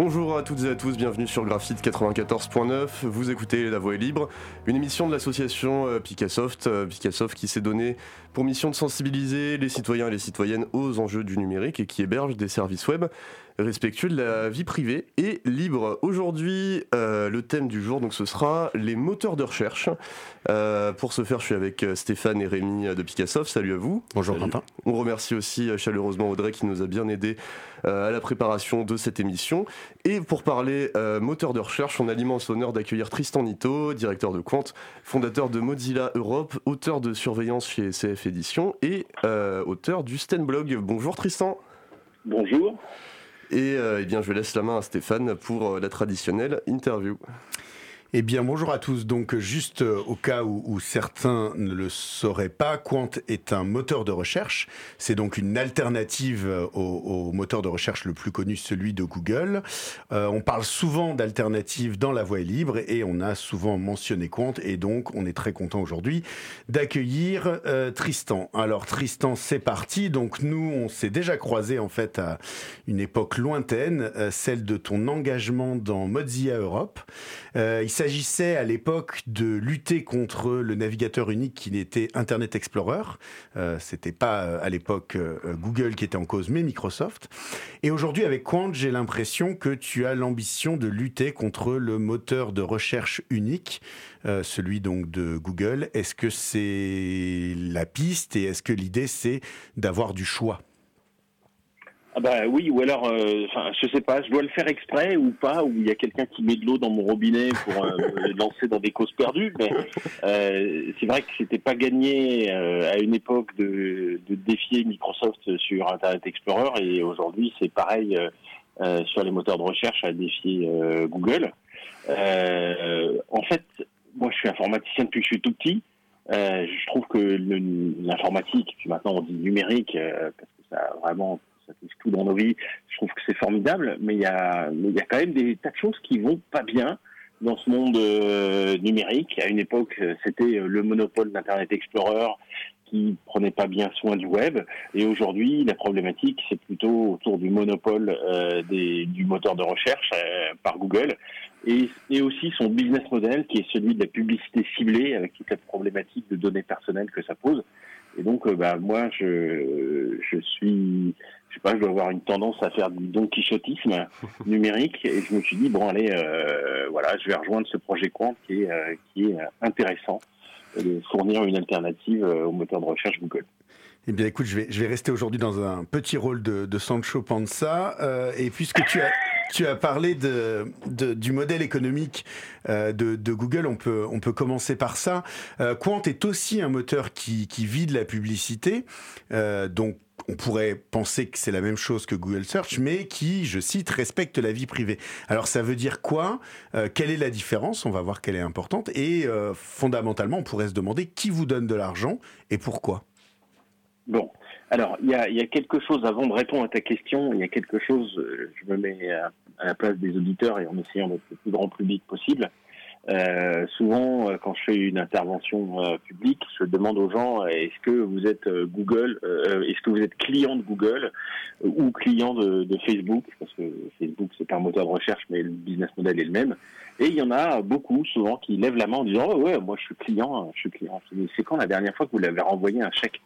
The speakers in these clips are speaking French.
Bonjour à toutes et à tous, bienvenue sur Graphite 94.9. Vous écoutez La Voix est libre, une émission de l'association euh, Picassoft, euh, Picassoft qui s'est donné pour mission de sensibiliser les citoyens et les citoyennes aux enjeux du numérique et qui héberge des services web respectueux de la vie privée et libre. Aujourd'hui, euh, le thème du jour, donc, ce sera les moteurs de recherche. Pour ce faire, je suis avec Stéphane et Rémi de Picassoft. Salut à vous. Bonjour Quentin. On remercie aussi chaleureusement Audrey qui nous a bien aidé à la préparation de cette émission. Et pour parler moteur de recherche, on a l'immense honneur d'accueillir Tristan Nito, directeur de compte, fondateur de Mozilla Europe, auteur de surveillance chez CF Édition et auteur du Stenblog. Bonjour Tristan. Bonjour. Et euh, eh bien, je laisse la main à Stéphane pour euh, la traditionnelle interview. Eh bien, bonjour à tous. Donc, juste euh, au cas où, certains ne le sauraient pas, Quant est un moteur de recherche. C'est donc une alternative euh, au, moteur de recherche le plus connu, celui de Google. Euh, on parle souvent d'alternatives dans la voie libre et on a souvent mentionné Quant. Et donc, on est très content aujourd'hui d'accueillir Tristan. Alors, Tristan, c'est parti. Donc, nous, on s'est déjà croisés en fait à une époque lointaine, celle de ton engagement dans Mozilla Europe. S'agissait à l'époque de lutter contre le navigateur unique qui n'était Internet Explorer. Euh, C'était pas euh, à l'époque euh, Google qui était en cause, mais Microsoft. Et aujourd'hui, avec Quant, j'ai l'impression que tu as l'ambition de lutter contre le moteur de recherche unique, euh, celui donc de Google. Est-ce que c'est la piste et est-ce que l'idée c'est d'avoir du choix? Ah bah oui, ou alors, euh, je sais pas, je dois le faire exprès ou pas, ou il y a quelqu'un qui met de l'eau dans mon robinet pour euh, lancer dans des causes perdues. Mais euh, c'est vrai que c'était pas gagné euh, à une époque de, de, défier Microsoft sur Internet Explorer, et aujourd'hui c'est pareil sur les moteurs de recherche à défier Google. en fait, moi je suis informaticien depuis que je suis tout petit. je trouve que l'informatique, puis maintenant on dit numérique, parce que ça a vraiment ça touche tout dans nos vies. Je trouve que c'est formidable, mais il y a, il y a quand même des tas de choses qui vont pas bien dans ce monde euh, numérique. À une époque, c'était le monopole d'Internet Explorer qui prenait pas bien soin du web. Et aujourd'hui, la problématique, c'est plutôt autour du monopole euh, des, du moteur de recherche euh, par Google et, et, aussi son business model qui est celui de la publicité ciblée avec toute la problématique de données personnelles que ça pose. Et donc, bah, moi, je, je suis je sais pas, je dois avoir une tendance à faire du don quichotisme numérique et je me suis dit bon allez, euh, voilà, je vais rejoindre ce projet Quant qui est euh, qui est intéressant de fournir une alternative euh, au moteur de recherche Google. Eh bien, écoute, je vais, je vais rester aujourd'hui dans un petit rôle de, de Sancho Panza. Euh, et puisque tu as, tu as parlé de, de du modèle économique euh, de, de, Google, on peut, on peut commencer par ça. Euh, Quant est aussi un moteur qui, qui vide la publicité. donc, on pourrait penser que c'est la même chose que Google Search, mais qui, je cite, respecte la vie privée. Alors ça veut dire quoi? Euh, Quelle est la différence? On va voir qu'elle est importante. Et euh, fondamentalement, on pourrait se demander qui vous donne de l'argent et pourquoi. Bon, alors il y a, quelque chose, avant de répondre à ta question, il y a quelque chose, euh, je me mets à, la place des auditeurs et en essayant d'être le plus grand public possible. Euh, souvent, euh, quand je fais une intervention euh, publique, je demande aux gens est-ce que vous êtes Google, est-ce que vous êtes client de Google ou client de, Facebook, parce que Facebook c'est un moteur de recherche, mais le business model est le même. Et il y en a beaucoup, souvent, qui lèvent la main en disant oh, ouais, moi je suis client, je suis client. C'est quand la dernière fois que vous l'avez renvoyé un chèque?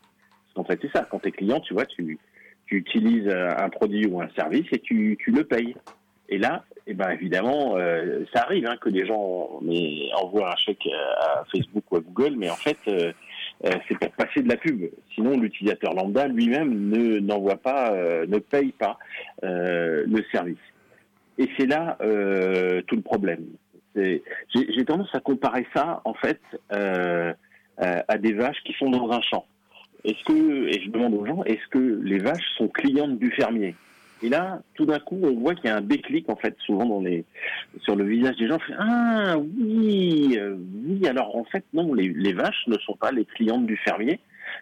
En fait, c'est ça. Quand tu es client, tu vois, tu, tu utilises un produit ou un service et tu le payes. Et là, eh ben évidemment, euh, ça arrive hein, que des gens envoient un chèque à Facebook ou à Google, mais en fait, euh, euh, c'est pour passer de la pub. Sinon, l'utilisateur lambda lui-même ne n'envoie pas, ne paye pas le service. Et c'est là tout le problème. J'ai tendance à comparer ça, en fait, à des vaches qui sont dans un champ. Est-ce que, et je demande aux gens, est-ce que les vaches sont clientes du fermier? Et là, tout d'un coup, on voit qu'il y a un déclic, en fait, souvent dans les, sur le visage des gens. ah oui, euh, oui. Alors en fait, non, les, vaches ne sont pas les clientes du fermier.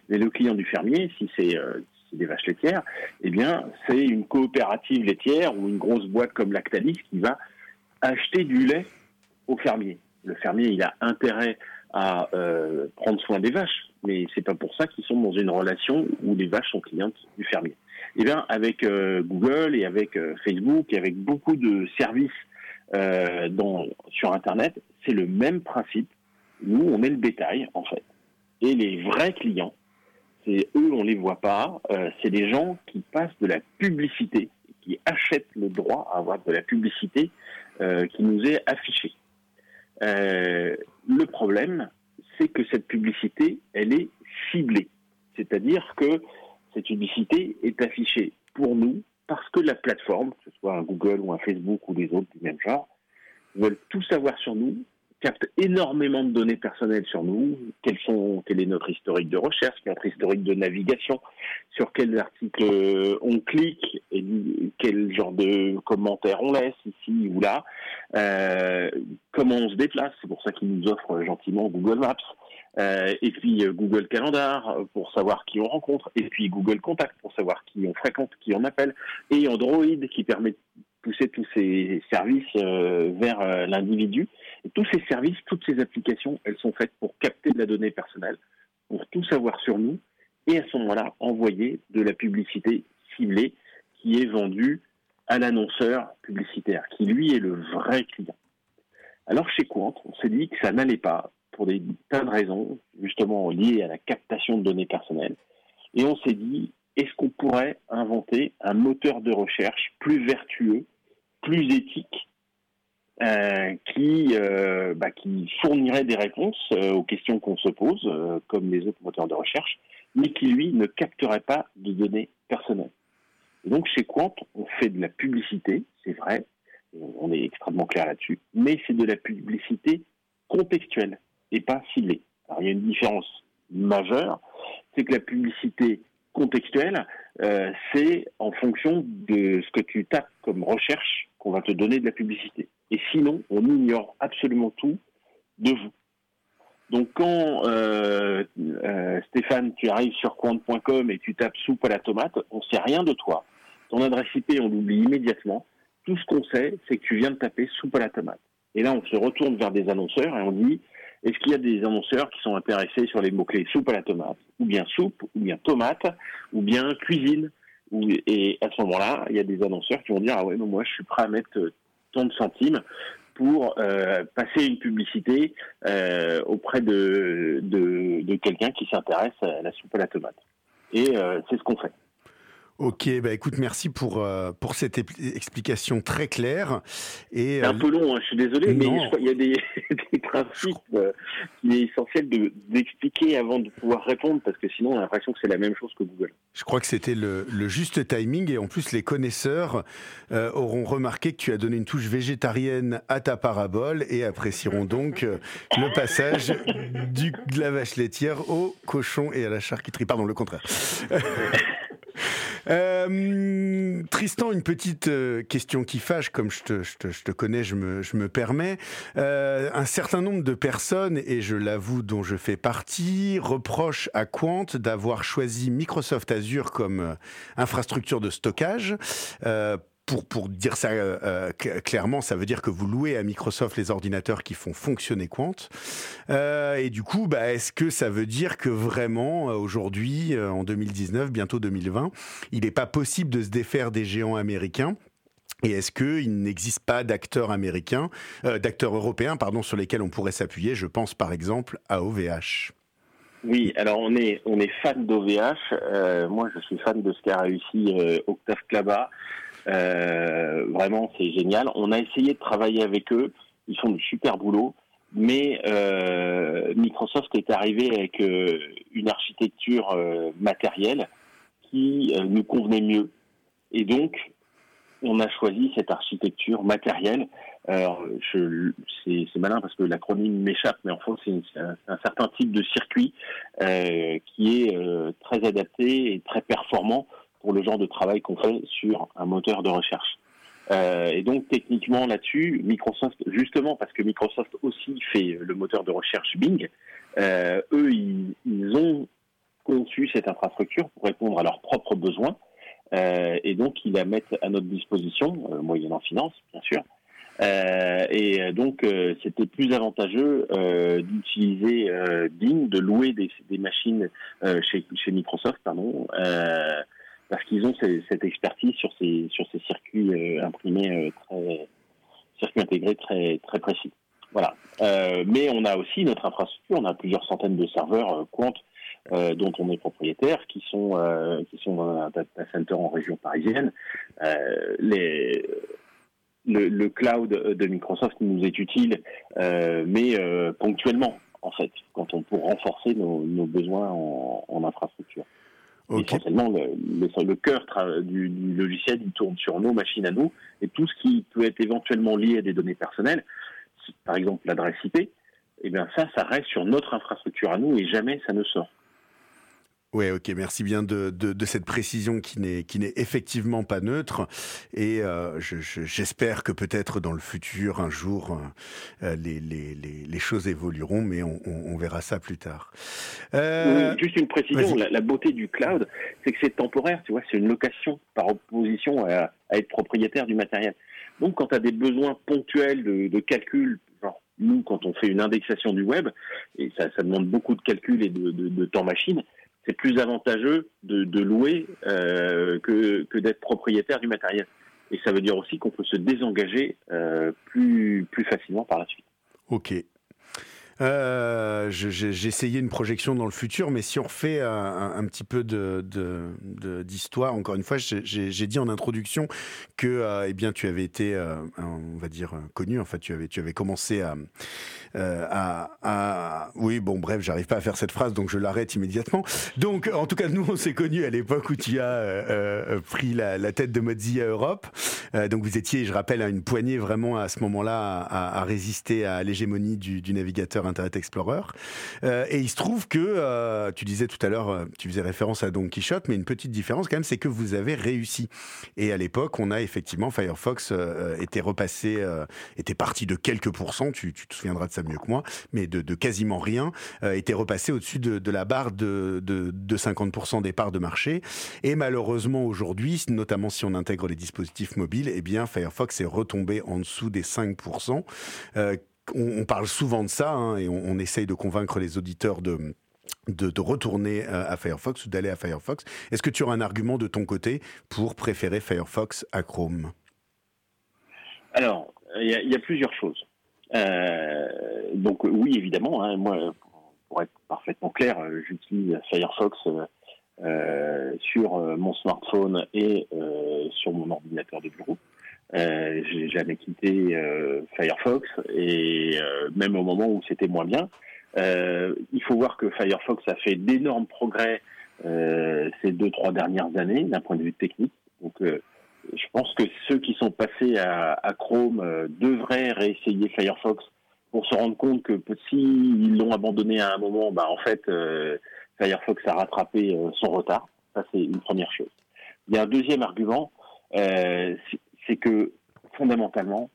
Mais le client du fermier, si c'est euh, des vaches laitières, eh bien, c'est une coopérative laitière ou une grosse boîte comme Lactalis qui va acheter du lait au fermier. Le fermier, il a intérêt à euh, prendre soin des vaches, mais c'est pas pour ça qu'ils sont dans une relation où les vaches sont clientes du fermier. Eh bien, avec euh, Google et avec euh, Facebook et avec beaucoup de services dans, sur Internet, c'est le même principe. Nous, on est le bétail, en fait. Et les vrais clients, c'est eux, on les voit pas. c'est des gens qui passent de la publicité, qui achètent le droit à avoir de la publicité qui nous est affichée. Euh, le problème, c'est que cette publicité, elle est ciblée. C'est-à-dire que cette publicité est affichée pour nous parce que la plateforme, que ce soit un Google ou un Facebook ou des autres du même genre, veulent tout savoir sur nous capte énormément de données personnelles sur nous, sont, quel est notre historique de recherche, notre historique de navigation, sur quels articles euh, on clique, quel genre de commentaires on laisse ici ou là, euh, comment on se déplace, c'est pour ça qu'ils nous offrent gentiment Google Maps, euh, et puis euh, Google Calendar pour savoir qui on rencontre, et puis Google Contact pour savoir qui on fréquente, qui on appelle, et Android qui permet de pousser tous ces services euh, vers euh, l'individu. Tous ces services, toutes ces applications, elles sont faites pour capter de la donnée personnelle, pour tout savoir sur nous, et à ce moment-là, envoyer de la publicité ciblée qui est vendue à l'annonceur publicitaire, qui lui est le vrai client. Alors chez Quant, on s'est dit que ça n'allait pas, pour des tas de raisons, justement liées à la captation de données personnelles. Et on s'est dit, est-ce qu'on pourrait inventer un moteur de recherche plus vertueux plus éthique euh, qui, euh, bah, qui fournirait des réponses euh, aux questions qu'on se pose, comme les autres moteurs de recherche, mais qui, lui, ne capterait pas de données personnelles. donc, chez Quant, on fait de la publicité, c'est vrai, on est extrêmement clair là-dessus, mais c'est de la publicité contextuelle et pas ciblée. Alors, il y a une différence majeure, c'est que la publicité contextuelle, c'est en fonction de ce que tu tapes comme recherche qu'on va te donner de la publicité. Et sinon, on ignore absolument tout de vous. Donc quand euh, euh, Stéphane, tu arrives sur quant.com et tu tapes soupe à la tomate, on sait rien de toi. Ton adresse IP, on l'oublie immédiatement. Tout ce qu'on sait, c'est que tu viens de taper soupe à la tomate. Et là, on se retourne vers des annonceurs et on dit est-ce qu'il y a des annonceurs qui sont intéressés sur les mots-clés soupe à la tomate, ou bien soupe, ou bien tomate, ou bien cuisine et à ce moment-là, il y a des annonceurs qui vont dire ah ouais, moi je suis prêt à mettre euh, tant de centimes pour euh, passer une publicité euh, auprès de, de quelqu'un qui s'intéresse à la soupe à la tomate. Et c'est ce qu'on fait. Ok, bah écoute, merci pour, euh, pour cette explication très claire. Et, c'est un euh, peu long, hein, je suis désolé, mais il y a des, des principes euh, qu'il est essentiel de, d'expliquer avant de pouvoir répondre, parce que sinon on a l'impression que c'est la même chose que Google. Je crois que c'était le, le juste timing, et en plus les connaisseurs auront remarqué que tu as donné une touche végétarienne à ta parabole, et apprécieront donc le passage du, de la vache laitière au cochon et à la charcuterie. Pardon, le contraire. Euh, Tristan, une petite euh, question qui fâche, comme je te, connais, je me, permets. Euh, un certain nombre de personnes, et je l'avoue dont je fais partie, reprochent à Quant d'avoir choisi Microsoft Azure comme infrastructure de stockage pour, dire ça euh, euh, clairement, ça veut dire que vous louez à Microsoft les ordinateurs qui font fonctionner Quant. Euh, et du coup, bah, est-ce que ça veut dire que vraiment, aujourd'hui, en 2019, bientôt 2020, il n'est pas possible de se défaire des géants américains? Et est-ce qu'il n'existe pas d'acteurs américains, d'acteurs européens, pardon, sur lesquels on pourrait s'appuyer? Je pense par exemple à OVH. Oui, alors on est on est fan d'OVH. moi, je suis fan de ce qu'a réussi Octave Klaba. Euh, vraiment, c'est génial. On a essayé de travailler avec eux. Ils font du super boulot. Mais euh, Microsoft est arrivé avec euh, une architecture matérielle qui nous convenait mieux. Et donc, on a choisi cette architecture matérielle. C'est malin parce que l'acronyme m'échappe, mais en fait, c'est un, certain type de circuit qui est très adapté et très performant pour le genre de travail qu'on fait sur un moteur de recherche. Euh, et donc techniquement là-dessus, Microsoft, justement parce que Microsoft aussi fait le moteur de recherche Bing, euh, eux, ils, ont conçu cette infrastructure pour répondre à leurs propres besoins, euh, et donc ils la mettent à notre disposition, moyennant finance bien sûr. Et donc, c'était plus avantageux d'utiliser Bing, de louer des, machines chez, Microsoft, pardon, parce qu'ils ont cette expertise sur ces circuits imprimés très circuits intégrés très précis. Voilà. mais on a aussi notre infrastructure, on a plusieurs centaines de serveurs Quant euh, dont on est propriétaire, qui sont dans un data center en région parisienne. le, cloud de Microsoft nous est utile, euh, mais euh, ponctuellement, en fait, quand on pour renforcer nos, besoins en, infrastructure. Essentiellement, le, le, cœur du, logiciel, il tourne sur nos machines à nous, et tout ce qui peut être éventuellement lié à des données personnelles, par exemple l'adresse IP, eh bien ça, ça reste sur notre infrastructure à nous, et jamais ça ne sort. Oui, ok, merci bien de, de, cette précision qui n'est qui n'est effectivement pas neutre. Et euh, j'espère que peut-être dans le futur, un jour, euh, les, les, les, choses évolueront, mais on, on, verra ça plus tard. Euh, juste une précision, la, beauté du cloud, c'est que c'est temporaire, tu vois, c'est une location par opposition à, à, être propriétaire du matériel. Donc quand tu as des besoins ponctuels de, de calcul, genre nous, quand on fait une indexation du web, et ça, ça demande beaucoup de calcul et de, de, de temps machine, c'est plus avantageux de, louer euh, que, d'être propriétaire du matériel. Et ça veut dire aussi qu'on peut se désengager euh, plus, plus facilement par la suite. Ok, euh, j'ai essayé une projection dans le futur, mais si on refait un, petit peu d'histoire, encore une fois, j'ai dit en introduction que euh, eh bien, tu avais été, euh, on va dire, connu. En fait, tu avais, tu avais commencé à, oui, bon, bref, j'arrive pas à faire cette phrase, donc je l'arrête immédiatement. Donc, en tout cas, nous, on s'est connus à l'époque où tu as pris la, tête de Mozilla Europe. donc, vous étiez, je rappelle, à une poignée vraiment à ce moment-là à, à, résister à l'hégémonie du, du navigateur Internet Explorer. Euh, et il se trouve que, euh, tu disais tout à l'heure, euh, tu faisais référence à Don Quichotte, mais une petite différence quand même, c'est que vous avez réussi. Et à l'époque, on a effectivement, Firefox était repassé, était parti de quelques pourcents, tu, te souviendras de ça mieux que moi, mais de, quasiment rien, était repassé au-dessus de, la barre de, de, 50% des parts de marché. Et malheureusement, aujourd'hui, notamment si on intègre les dispositifs mobiles, eh bien, Firefox est retombé en dessous des 5% on, parle souvent de ça hein, et on, essaye de convaincre les auditeurs de, de, retourner euh, à Firefox ou d'aller à Firefox. Est-ce que tu auras un argument de ton côté pour préférer Firefox à Chrome? Alors, il y, a plusieurs choses. Euh, donc oui, évidemment, hein, moi, pour être parfaitement clair, j'utilise Firefox euh, sur mon smartphone et sur mon ordinateur de bureau. Euh, j'ai jamais quitté euh, Firefox et euh, même au moment où c'était moins bien. Euh, il faut voir que Firefox a fait d'énormes progrès ces deux trois dernières années d'un point de vue technique. Donc je pense que ceux qui sont passés à, à Chrome devraient réessayer Firefox pour se rendre compte que s'ils l'ont abandonné à un moment, bah en fait Firefox a rattrapé son retard. Ça c'est une première chose. Il y a un deuxième argument, euh, c'est que fondamentalement,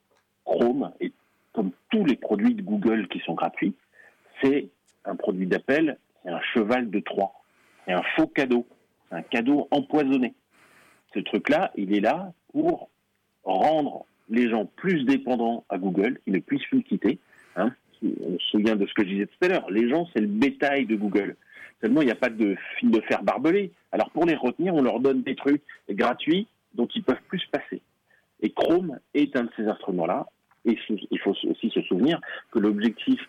Chrome, et comme tous les produits de Google qui sont gratuits, c'est un produit d'appel, c'est un cheval de Troie, c'est un faux cadeau, un cadeau empoisonné. Ce truc-là, il est là pour rendre les gens plus dépendants à Google, qu'ils ne puissent plus quitter. Hein. On se souvient de ce que je disais tout à l'heure, les gens, c'est le bétail de Google. Seulement, il n'y a pas de fil de fer barbelé. Alors, pour les retenir, on leur donne des trucs gratuits dont ils peuvent plus se passer. Et Chrome est un de ces instruments-là. Et il faut aussi se souvenir que l'objectif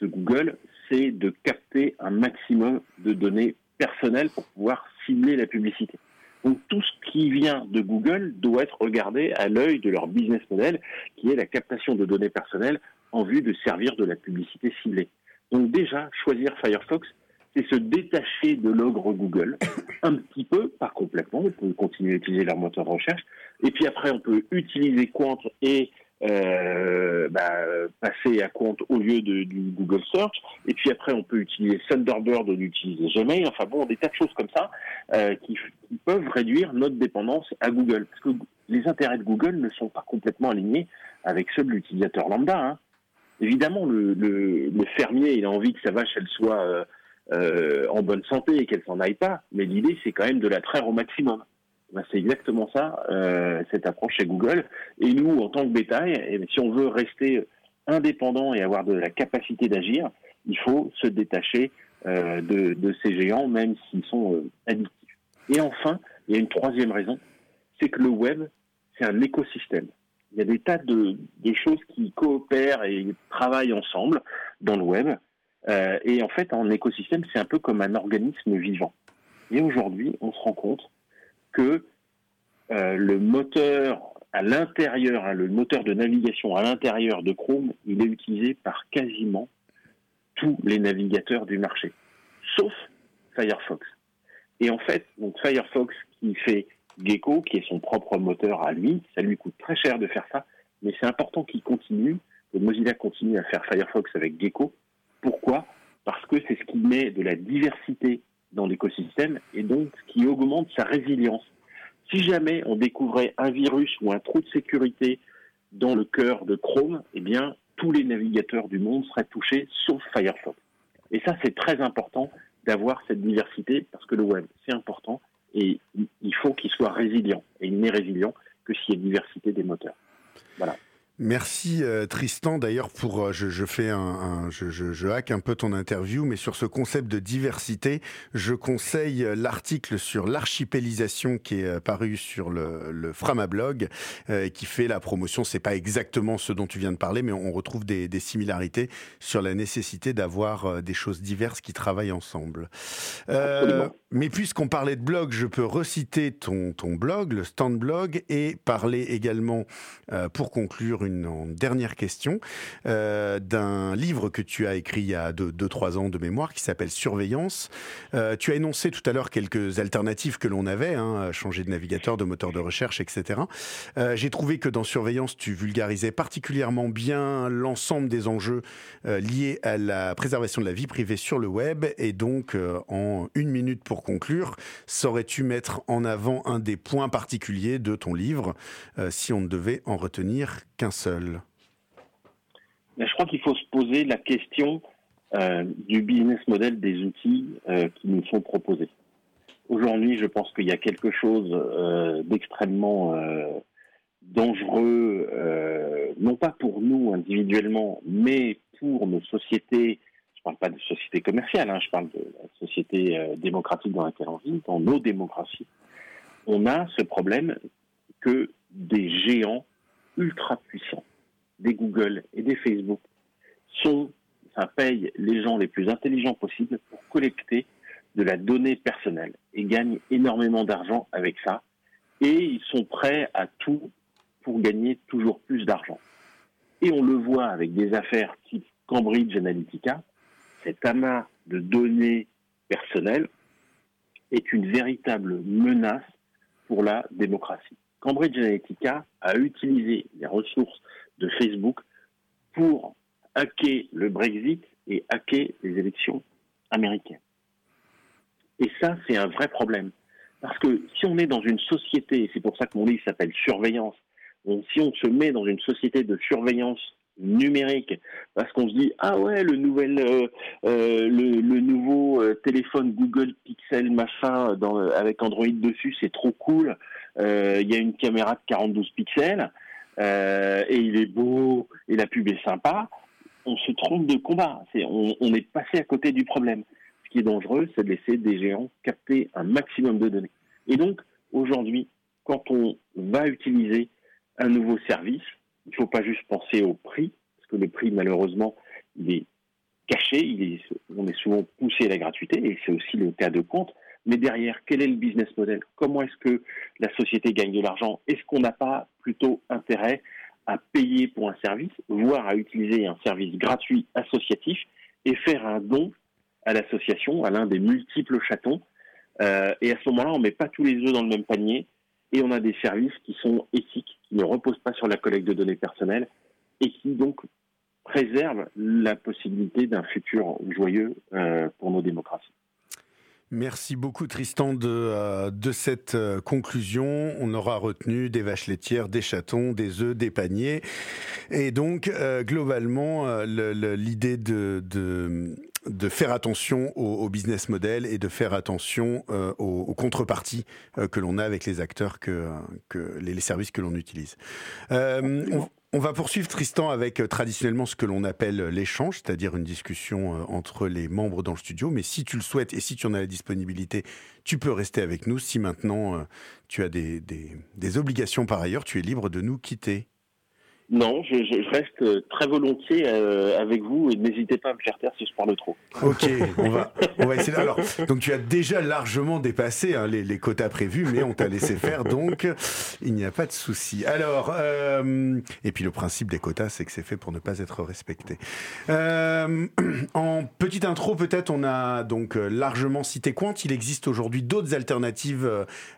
de Google, c'est de capter un maximum de données personnelles pour pouvoir cibler la publicité. Donc tout ce qui vient de Google doit être regardé à l'œil de leur business model, qui est la captation de données personnelles en vue de servir de la publicité ciblée. Donc déjà, choisir Firefox, c'est se détacher de l'ogre Google, un petit peu, pas complètement, on peut continuer à utiliser leur moteur de recherche, et puis après on peut utiliser Quant et euh, bah, passer à Quant au lieu de, du Google Search, et puis après on peut utiliser Thunderbird au lieu d'utiliser Gmail, enfin bon, des tas de choses comme ça euh, qui, peuvent réduire notre dépendance à Google, parce que les intérêts de Google ne sont pas complètement alignés avec ceux de l'utilisateur lambda. Hein. Évidemment, le, le, le, fermier, il a envie que sa vache, elle soit... Euh, euh, en bonne santé et qu'elle s'en aille pas. Mais l'idée, c'est quand même de la traire au maximum. Ben, c'est exactement ça, cette approche chez Google. Et nous, en tant que bétail, si on veut rester indépendant et avoir de la capacité d'agir, il faut se détacher de, de, ces géants, même s'ils sont addictifs. Et enfin, il y a une troisième raison, c'est que le web, c'est un écosystème. Il y a des tas de, choses qui coopèrent et travaillent ensemble dans le web. Euh, et en fait, un écosystème, c'est un peu comme un organisme vivant. Et aujourd'hui, on se rend compte que euh, le moteur à l'intérieur, hein, le moteur de navigation à l'intérieur de Chrome, il est utilisé par quasiment tous les navigateurs du marché, sauf Firefox. Et en fait, donc Firefox qui fait Gecko, qui est son propre moteur à lui, ça lui coûte très cher de faire ça, mais c'est important qu'il continue, que Mozilla continue à faire Firefox avec Gecko. Pourquoi? Parce que c'est ce qui met de la diversité dans l'écosystème et donc qui augmente sa résilience. Si jamais on découvrait un virus ou un trou de sécurité dans le cœur de Chrome, eh bien, tous les navigateurs du monde seraient touchés, sauf Firefox. Et ça, c'est très important d'avoir cette diversité parce que le web, c'est important et il faut qu'il soit résilient. Et il n'est résilient que s'il y a diversité des moteurs. Voilà. Merci euh, Tristan. D'ailleurs, pour euh, je, fais un, je, je, hack un peu ton interview, mais sur ce concept de diversité, je conseille euh, l'article sur l'archipélisation qui est paru sur le, le Framablog, qui fait la promotion. C'est pas exactement ce dont tu viens de parler, mais on retrouve des, des similarités sur la nécessité d'avoir des choses diverses qui travaillent ensemble. mais puisqu'on parlait de blog, je peux reciter ton, ton blog, le Stand Blog, et parler également, pour conclure, une dernière question euh, d'un livre que tu as écrit il y a 2-3 ans de mémoire qui s'appelle Surveillance. Euh, tu as énoncé tout à l'heure quelques alternatives que l'on avait, hein, changer de navigateur, de moteur de recherche, etc. Euh, j'ai trouvé que dans Surveillance, tu vulgarisais particulièrement bien l'ensemble des enjeux liés à la préservation de la vie privée sur le web. Et donc, en une minute pour conclure, saurais-tu mettre en avant un des points particuliers de ton livre, si on ne devait en retenir qu'un seul Je crois qu'il faut se poser la question euh, du business model des outils euh, qui nous sont proposés. Aujourd'hui, je pense qu'il y a quelque chose euh, d'extrêmement dangereux, non pas pour nous individuellement, mais pour nos sociétés. Je ne parle pas de sociétés commerciales, hein, je parle de la société démocratique dans laquelle on vit, dans nos démocraties. On a ce problème que des géants ultra puissants, des Google et des Facebook, sont, ça paye les gens les plus intelligents possibles pour collecter de la donnée personnelle et gagnent énormément d'argent avec ça. Et ils sont prêts à tout pour gagner toujours plus d'argent. Et on le voit avec des affaires type Cambridge Analytica, cet amas de données personnelles est une véritable menace pour la démocratie. Cambridge Analytica a utilisé les ressources de Facebook pour hacker le Brexit et hacker les élections américaines. Et ça, c'est un vrai problème. Parce que si on est dans une société, c'est pour ça que mon livre s'appelle Surveillance, si on se met dans une société de surveillance numérique, parce qu'on se dit ah ouais le nouvel euh, euh, le, nouveau euh, téléphone Google Pixel machin avec Android dessus c'est trop cool, il y a une caméra de 42 pixels, euh, et il est beau, et la pub est sympa, on se trompe de combat. on, est passé à côté du problème. Ce qui est dangereux, c'est de laisser des géants capter un maximum de données. Et donc, aujourd'hui, quand on va utiliser un nouveau service, il ne faut pas juste penser au prix, parce que le prix, malheureusement, il est caché, on est souvent poussé à la gratuité, et c'est aussi le cas de compte. Mais derrière, quel est le business model? Comment est-ce que la société gagne de l'argent? Est-ce qu'on n'a pas plutôt intérêt à payer pour un service, voire à utiliser un service gratuit associatif et faire un don à l'association, à l'un des multiples chatons? Euh, Et à ce moment-là, on ne met pas tous les œufs dans le même panier et on a des services qui sont éthiques, qui ne reposent pas sur la collecte de données personnelles et qui donc préservent la possibilité d'un futur joyeux euh, pour nos démocraties. Merci beaucoup Tristan de, euh, de cette euh, conclusion. On aura retenu des vaches laitières, des chatons, des œufs, des paniers. Et donc, euh, globalement, l'idée de, de, de faire attention au, business model et de faire attention aux, contreparties que l'on a avec les acteurs que, que les, services que l'on utilise. On va poursuivre Tristan avec euh, traditionnellement ce que l'on appelle l'échange, c'est-à-dire une discussion euh, entre les membres dans le studio. Mais si tu le souhaites et si tu en as la disponibilité, tu peux rester avec nous. Si maintenant euh, tu as des, des obligations par ailleurs, tu es libre de nous quitter. Non, je, reste euh, très volontiers euh, avec vous et n'hésitez pas à me faire taire si je parle trop. Ok, on va, on va essayer. Alors, donc tu as déjà largement dépassé hein, les, quotas prévus, mais on t'a laissé faire, donc il n'y a pas de souci. Alors, euh, et puis le principe des quotas, c'est que c'est fait pour ne pas être respecté. En petite intro, peut-être, on a donc largement cité Quant. Il existe aujourd'hui d'autres alternatives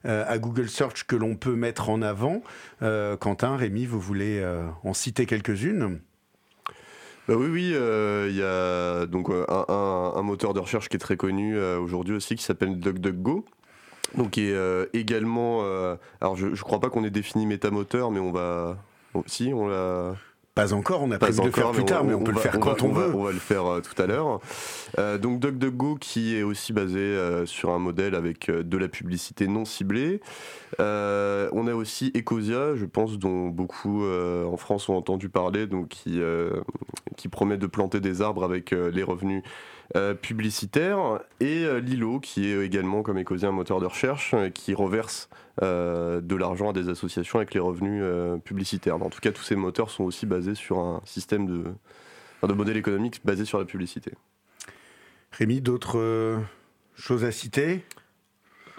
à Google Search que l'on peut mettre en avant. Quentin, Rémi, vous voulez en citer quelques-unes. Bah oui, oui, euh, il y a donc euh, un, moteur de recherche qui est très connu euh, aujourd'hui aussi qui s'appelle DuckDuckGo. Donc est également. alors je, ne crois pas qu'on ait défini métamoteur, mais on va. si, on l'a. Pas encore, on a pas prévu de le faire plus tard, mais on, peut le faire quand on, veut. on va le faire euh, tout à l'heure. Euh, donc DuckDuckGo qui est aussi basé euh, sur un modèle avec de la publicité non ciblée. on a aussi Ecosia, je pense, dont beaucoup en France ont entendu parler, donc qui, qui promet de planter des arbres avec les revenus publicitaires. Et Lilo qui est également, comme Ecosia, un moteur de recherche qui reverse euh, de l'argent à des associations avec les revenus euh, publicitaires. En tout cas, tous ces moteurs sont aussi basés sur un système de, modèle économique basé sur la publicité. Rémi, d'autres euh, choses à citer?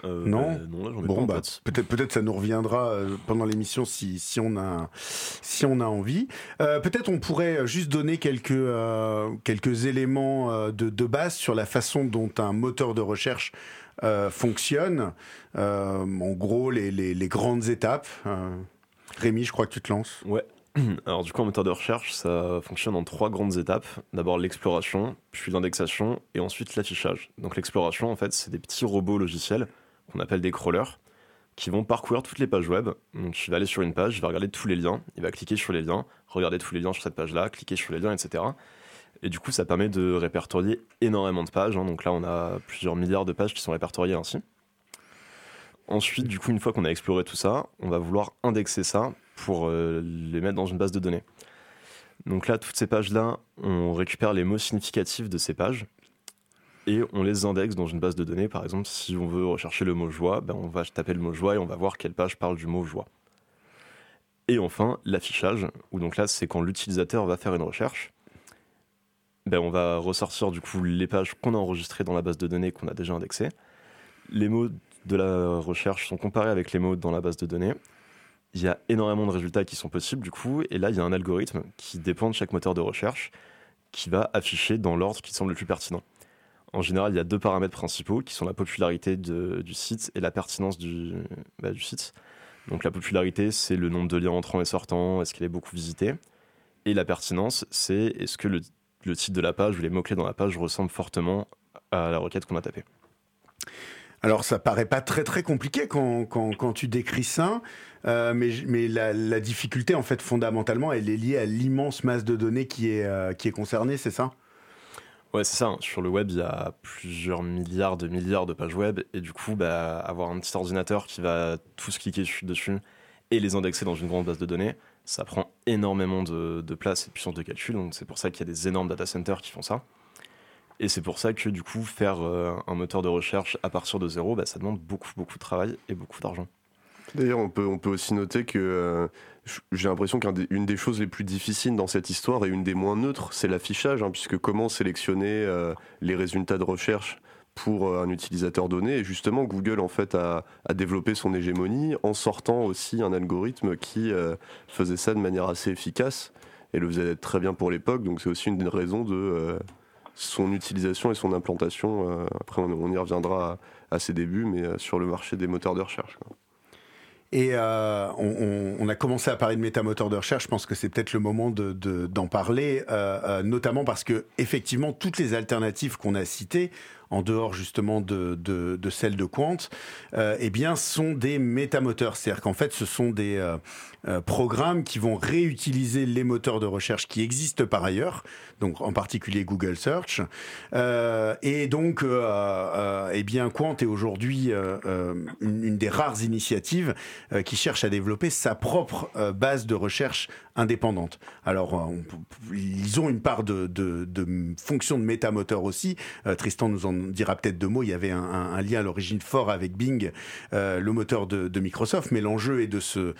Non, bah, non bon, bah, peut-être peut-être ça nous reviendra pendant l'émission si, si on a si on a envie. peut-être on pourrait juste donner quelques quelques éléments de, de, base sur la façon dont un moteur de recherche euh, fonctionne. Euh, en gros, les, les, grandes étapes. Euh, Rémi, je crois que tu te lances. Ouais. Alors du coup, en moteur de recherche, ça fonctionne en trois grandes étapes. D'abord l'exploration, puis l'indexation, et ensuite l'affichage. Donc l'exploration, en fait, c'est des petits robots logiciels qu'on appelle des crawlers, qui vont parcourir toutes les pages web. Donc il va aller sur une page, il va regarder tous les liens, il va cliquer sur les liens, regarder tous les liens sur cette page-là, cliquer sur les liens, etc. Et du coup, ça permet de répertorier énormément de pages. Hein. Donc là, on a plusieurs milliards de pages qui sont répertoriées ainsi. Ensuite, du coup, une fois qu'on a exploré tout ça, on va vouloir indexer ça pour euh, les mettre dans une base de données. Donc là, toutes ces pages-là, on récupère les mots significatifs de ces pages et on les indexe dans une base de données. Par exemple, si on veut rechercher le mot joie, ben on va taper le mot joie et on va voir quelle page parle du mot joie. Et enfin, l'affichage, où donc là, c'est quand l'utilisateur va faire une recherche ben, on va ressortir du coup les pages qu'on a enregistrées dans la base de données qu'on a déjà indexées. Les mots de la recherche sont comparés avec les mots dans la base de données. Il y a énormément de résultats qui sont possibles du coup, et là il y a un algorithme qui dépend de chaque moteur de recherche qui va afficher dans l'ordre qui semble le plus pertinent. En général, il y a deux paramètres principaux qui sont la popularité du site et la pertinence du, bah, du site. Donc la popularité, c'est le nombre de liens entrants et sortants, est-ce qu'il est beaucoup visité. Et la pertinence, c'est est-ce que le titre de la page ou les mots-clés dans la page ressemblent fortement à la requête qu'on a tapée? Alors ça paraît pas très très compliqué quand, quand, tu décris ça, euh, mais, mais la, difficulté en fait fondamentalement elle est liée à l'immense masse de données qui est, euh, qui est concernée, c'est ça? Ouais, c'est ça. Sur le web, il y a plusieurs milliards de milliards de pages web. Et du coup, bah, avoir un petit ordinateur qui va tous cliquer dessus et les indexer dans une grande base de données, ça prend énormément de, place et de puissance de calcul. Donc c'est pour ça qu'il y a des énormes data centers qui font ça. Et c'est pour ça que du coup, faire euh, un moteur de recherche à partir de zéro, bah, ça demande beaucoup, beaucoup de travail et beaucoup d'argent. D'ailleurs, on peut, aussi noter que euh, j'ai l'impression qu'une des choses les plus difficiles dans cette histoire et une des moins neutres, c'est l'affichage, hein, puisque comment sélectionner euh, les résultats de recherche pour euh, un utilisateur donné. Et justement, Google en fait a, développé son hégémonie en sortant aussi un algorithme qui faisait ça de manière assez efficace et le faisait très bien pour l'époque. Donc c'est aussi une des raisons de son utilisation et son implantation. après, on, y reviendra à, ses débuts, mais sur le marché des moteurs de recherche. Et euh, on, a commencé à parler de métamoteurs de recherche. Je pense que c'est peut-être le moment d'en parler, euh, euh, notamment parce que effectivement toutes les alternatives qu'on a citées en dehors justement de, celle de Quant, eh bien, sont des métamoteurs. C'est-à-dire qu'en fait, ce sont des programmes qui vont réutiliser les moteurs de recherche qui existent par ailleurs, donc en particulier Google Search. et donc, eh bien, Quant est aujourd'hui une, des rares initiatives qui cherche à développer sa propre base de recherche indépendante. Alors, ils ont une part de, de, de fonction de métamoteur aussi. Euh, Tristan nous en dira peut-être deux mots. Il y avait un, lien à l'origine fort avec Bing, euh, le moteur de, Microsoft, mais l'enjeu est de se,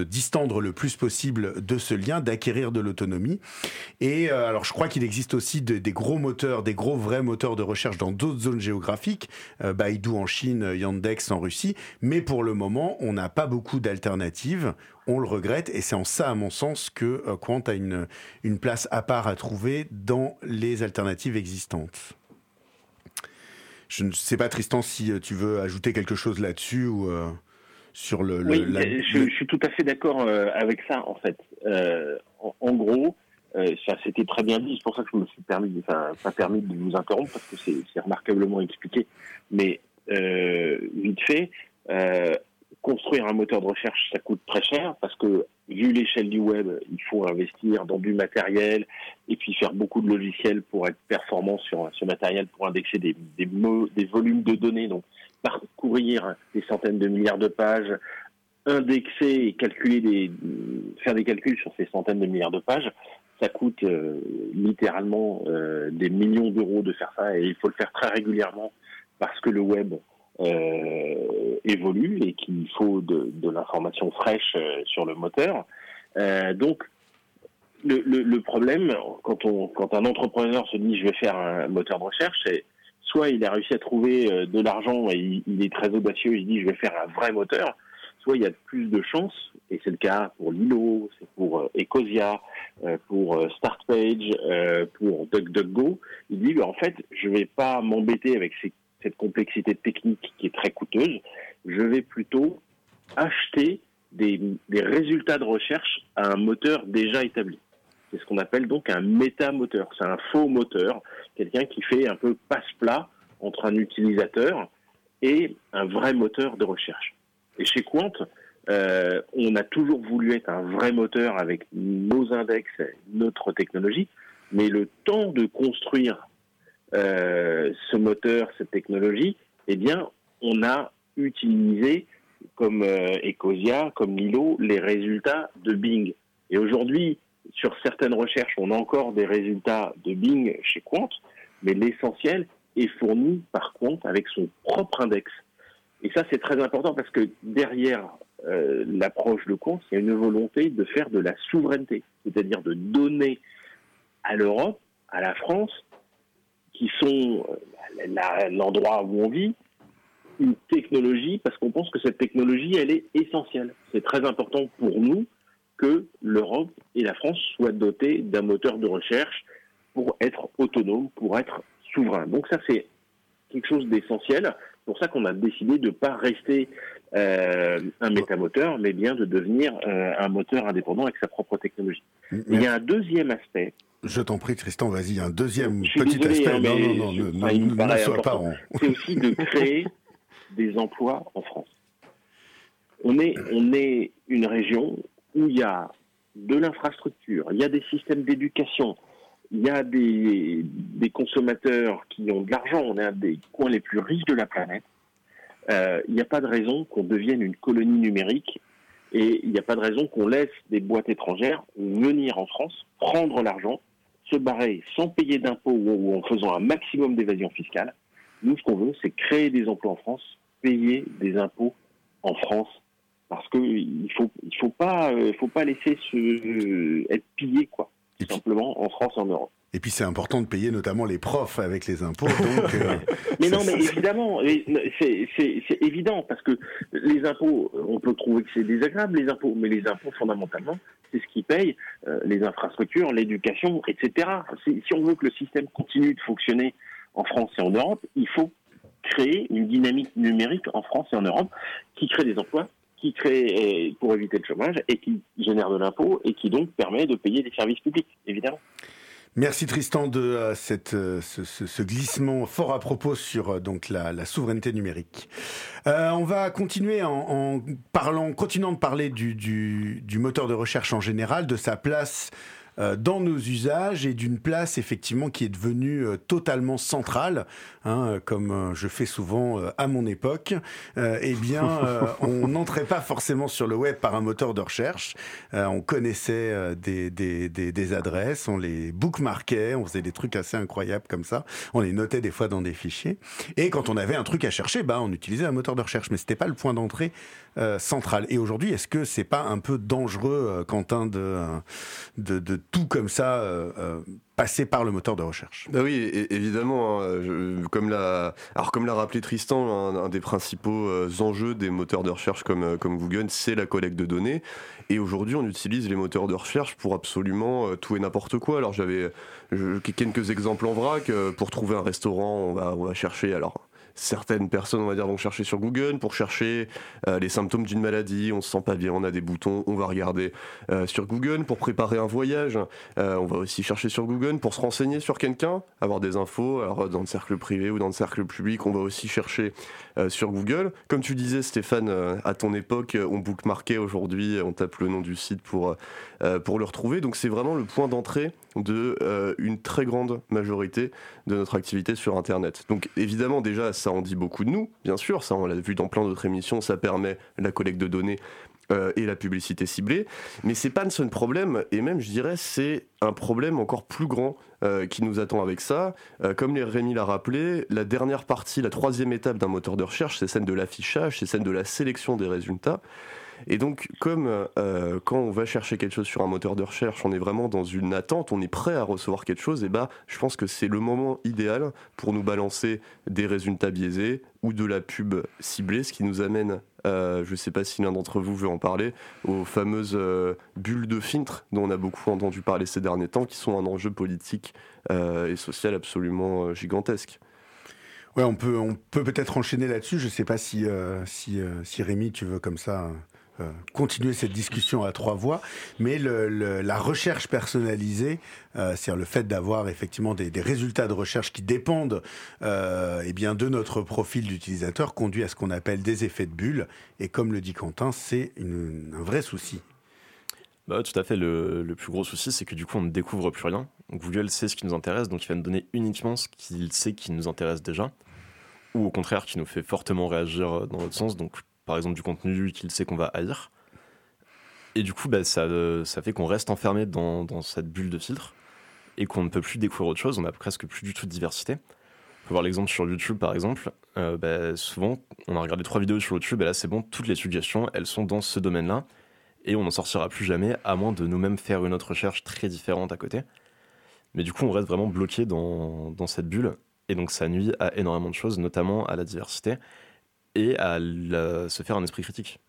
distendre le plus possible de ce lien, d'acquérir de l'autonomie. Et euh, alors, je crois qu'il existe aussi de, des gros moteurs, des gros vrais moteurs de recherche dans d'autres zones géographiques, euh, Baidu en Chine, Yandex en Russie, mais pour le moment, on n'a pas beaucoup d'alternatives on le regrette et c'est en ça, à mon sens, que Quant a une, une place à part à trouver dans les alternatives existantes. Je ne sais pas, Tristan, si euh, tu veux ajouter quelque chose là-dessus ou euh, sur le. oui, je, suis tout à fait d'accord avec ça, en fait. en, gros, ça c'était très bien dit, c'est pour ça que je me suis permis, enfin, pas permis de vous interrompre parce que c'est remarquablement expliqué. Mais vite fait, construire un moteur de recherche, ça coûte très cher parce que vu l'échelle du web, il faut investir dans du matériel et puis faire beaucoup de logiciels pour être performant sur ce matériel pour indexer des, des, des volumes de données, donc parcourir des centaines de milliards de pages, indexer et calculer des, faire des calculs sur ces centaines de milliards de pages, ça coûte euh, littéralement euh, des millions d'euros de faire ça et il faut le faire très régulièrement parce que le web euh, évolue et qu'il faut de, de l'information fraîche euh, sur le moteur. Euh, donc, le, le, le, problème, quand, on, quand un entrepreneur se dit je vais faire un moteur de recherche, c'est soit il a réussi à trouver euh, de l'argent et il, est très audacieux, il dit je vais faire un vrai moteur, soit il y a plus de chances, et c'est le cas pour Lilo, c'est pour Ecosia, pour Startpage, pour DuckDuckGo, il dit en fait je vais pas m'embêter avec ces cette complexité technique qui est très coûteuse, je vais plutôt acheter des, résultats de recherche à un moteur déjà établi. C'est ce qu'on appelle donc un méta-moteur. C'est un faux moteur, quelqu'un qui fait un peu passe-plat entre un utilisateur et un vrai moteur de recherche. Et chez Quant, euh, on a toujours voulu être un vrai moteur avec nos index, notre technologie, mais le temps de construire ce moteur, cette technologie, eh bien, on a utilisé comme euh, Ecosia, comme Milo, les résultats de Bing. Et aujourd'hui, sur certaines recherches, on a encore des résultats de Bing chez Quant, mais l'essentiel est fourni par Quant avec son propre index. Et ça, c'est très important parce que derrière euh, l'approche de Quant, il y a une volonté de faire de la souveraineté, c'est-à-dire de donner à l'Europe, à la France, qui sont euh, l'endroit où on vit, une technologie, parce qu'on pense que cette technologie, elle est essentielle. C'est très important pour nous que l'Europe et la France soient dotées d'un moteur de recherche pour être autonome, pour être souverain. Donc ça, c'est quelque chose d'essentiel. C'est pour ça qu'on a décidé de ne pas rester euh, un métamoteur, mais bien de devenir euh, un moteur indépendant avec sa propre technologie. Il y a un deuxième aspect je t'en prie, Tristan, vas-y, un deuxième petit aspect. Hein, non, non, non, ne, ne, sois pas C'est aussi de créer des emplois en France. On est, on est une région où il y a de l'infrastructure, il y a des systèmes d'éducation, il y a des, des, consommateurs qui ont de l'argent, on est un des coins les plus riches de la planète. Euh, il n'y a pas de raison qu'on devienne une colonie numérique et il n'y a pas de raison qu'on laisse des boîtes étrangères venir en France, prendre l'argent se barrer sans payer d'impôts ou en faisant un maximum d'évasion fiscale. Nous, ce qu'on veut, c'est créer des emplois en France, payer des impôts en France, parce qu'il faut, il faut pas, euh, faut pas laisser se, euh, être pillé, quoi, tout simplement en France et en Europe. Et puis c'est important de payer notamment les profs avec les impôts. Donc, euh, mais non, mais évidemment, c'est évident parce que les impôts, on peut trouver que c'est désagréable les impôts, mais les impôts fondamentalement, c'est ce qui paye euh, les infrastructures, l'éducation, etc. Si on veut que le système continue de fonctionner en France et en Europe, il faut créer une dynamique numérique en France et en Europe qui crée des emplois, qui crée euh, pour éviter le chômage et qui génère de l'impôt et qui donc permet de payer des services publics, évidemment. Merci Tristan de euh, cette, euh, ce, glissement fort à propos sur euh, donc la, souveraineté numérique. on va continuer en, parlant, continuant de parler du, du, moteur de recherche en général, de sa place euh, dans nos usages et d'une place effectivement qui est devenue euh, totalement centrale, hein, comme euh, je fais souvent à mon époque. eh bien, on n'entrait pas forcément sur le web par un moteur de recherche. on connaissait des, des, des, des, adresses, on les bookmarkait, on faisait des trucs assez incroyables comme ça. On les notait des fois dans des fichiers. Et quand on avait un truc à chercher, bah, on utilisait un moteur de recherche, mais c'était pas le point d'entrée central. Et aujourd'hui, est-ce que c'est pas un peu dangereux, Quentin, de, de, de tout comme ça euh, euh, passer par le moteur de recherche? Bah oui, évidemment. Hein, comme l'a, alors comme l'a rappelé Tristan, un, des principaux euh, enjeux des moteurs de recherche comme comme Google, c'est la collecte de données. Et aujourd'hui, on utilise les moteurs de recherche pour absolument tout et n'importe quoi. Alors j'avais quelques exemples en vrac. pour trouver un restaurant, on va on va chercher alors certaines personnes, on va dire, vont chercher sur Google pour chercher euh, les symptômes d'une maladie. On se sent pas bien, on a des boutons, on va regarder euh, sur Google pour préparer un voyage. Euh, on va aussi chercher sur Google pour se renseigner sur quelqu'un, avoir des infos. Alors dans le cercle privé ou dans le cercle public, on va aussi chercher sur Google. Comme tu disais, Stéphane, à ton époque, on bookmarkait. Aujourd'hui, on tape le nom du site pour pour le retrouver. Donc c'est vraiment le point d'entrée de une très grande majorité de notre activité sur Internet. Donc évidemment déjà ça en dit beaucoup de nous, bien sûr, ça on l'a vu dans plein d'autres émissions, ça permet la collecte de données euh, et la publicité ciblée. Mais c'est pas le seul problème, et même je dirais c'est un problème encore plus grand euh, qui nous attend avec ça. Euh, comme Rémi l'a rappelé, la dernière partie, la troisième étape d'un moteur de recherche, c'est celle de l'affichage, c'est celle de la sélection des résultats. Et donc, comme euh, quand on va chercher quelque chose sur un moteur de recherche, on est vraiment dans une attente, on est prêt à recevoir quelque chose, et bah, je pense que c'est le moment idéal pour nous balancer des résultats biaisés ou de la pub ciblée, ce qui nous amène, euh, je ne sais pas si l'un d'entre vous veut en parler, aux fameuses euh, bulles de filtre dont on a beaucoup entendu parler ces derniers temps, qui sont un enjeu politique et social absolument gigantesque. Ouais, on peut on peut peut-être enchaîner là-dessus. Je ne sais pas si si, si Rémi, tu veux comme ça euh, continuer cette discussion à trois voix, mais la recherche personnalisée, euh, c'est-à-dire le fait d'avoir effectivement des, résultats de recherche qui dépendent euh, eh bien de notre profil d'utilisateur, conduit à ce qu'on appelle des effets de bulle. Et comme le dit Quentin, c'est un vrai souci. Bah tout à fait. Le, le plus gros souci, c'est que du coup, on ne découvre plus rien. Google sait ce qui nous intéresse, donc il va nous donner uniquement ce qu'il sait qui nous intéresse déjà, ou au contraire, qui nous fait fortement réagir dans l'autre sens. Donc par exemple du contenu qu'il sait qu'on va haïr. Et du coup, bah, ça, ça fait qu'on reste enfermé dans, cette bulle de filtre et qu'on ne peut plus découvrir autre chose. On a presque plus du tout de diversité. On peut voir l'exemple sur YouTube, par exemple. Euh, bah, souvent, on a regardé trois vidéos sur YouTube et là, c'est bon, toutes les suggestions, elles sont dans ce domaine-là. Et on n'en sortira plus jamais, à moins de nous-mêmes faire une autre recherche très différente à côté. Mais du coup, on reste vraiment bloqué dans cette bulle. Et donc, ça nuit à énormément de choses, notamment à la diversité et à se faire un esprit critique.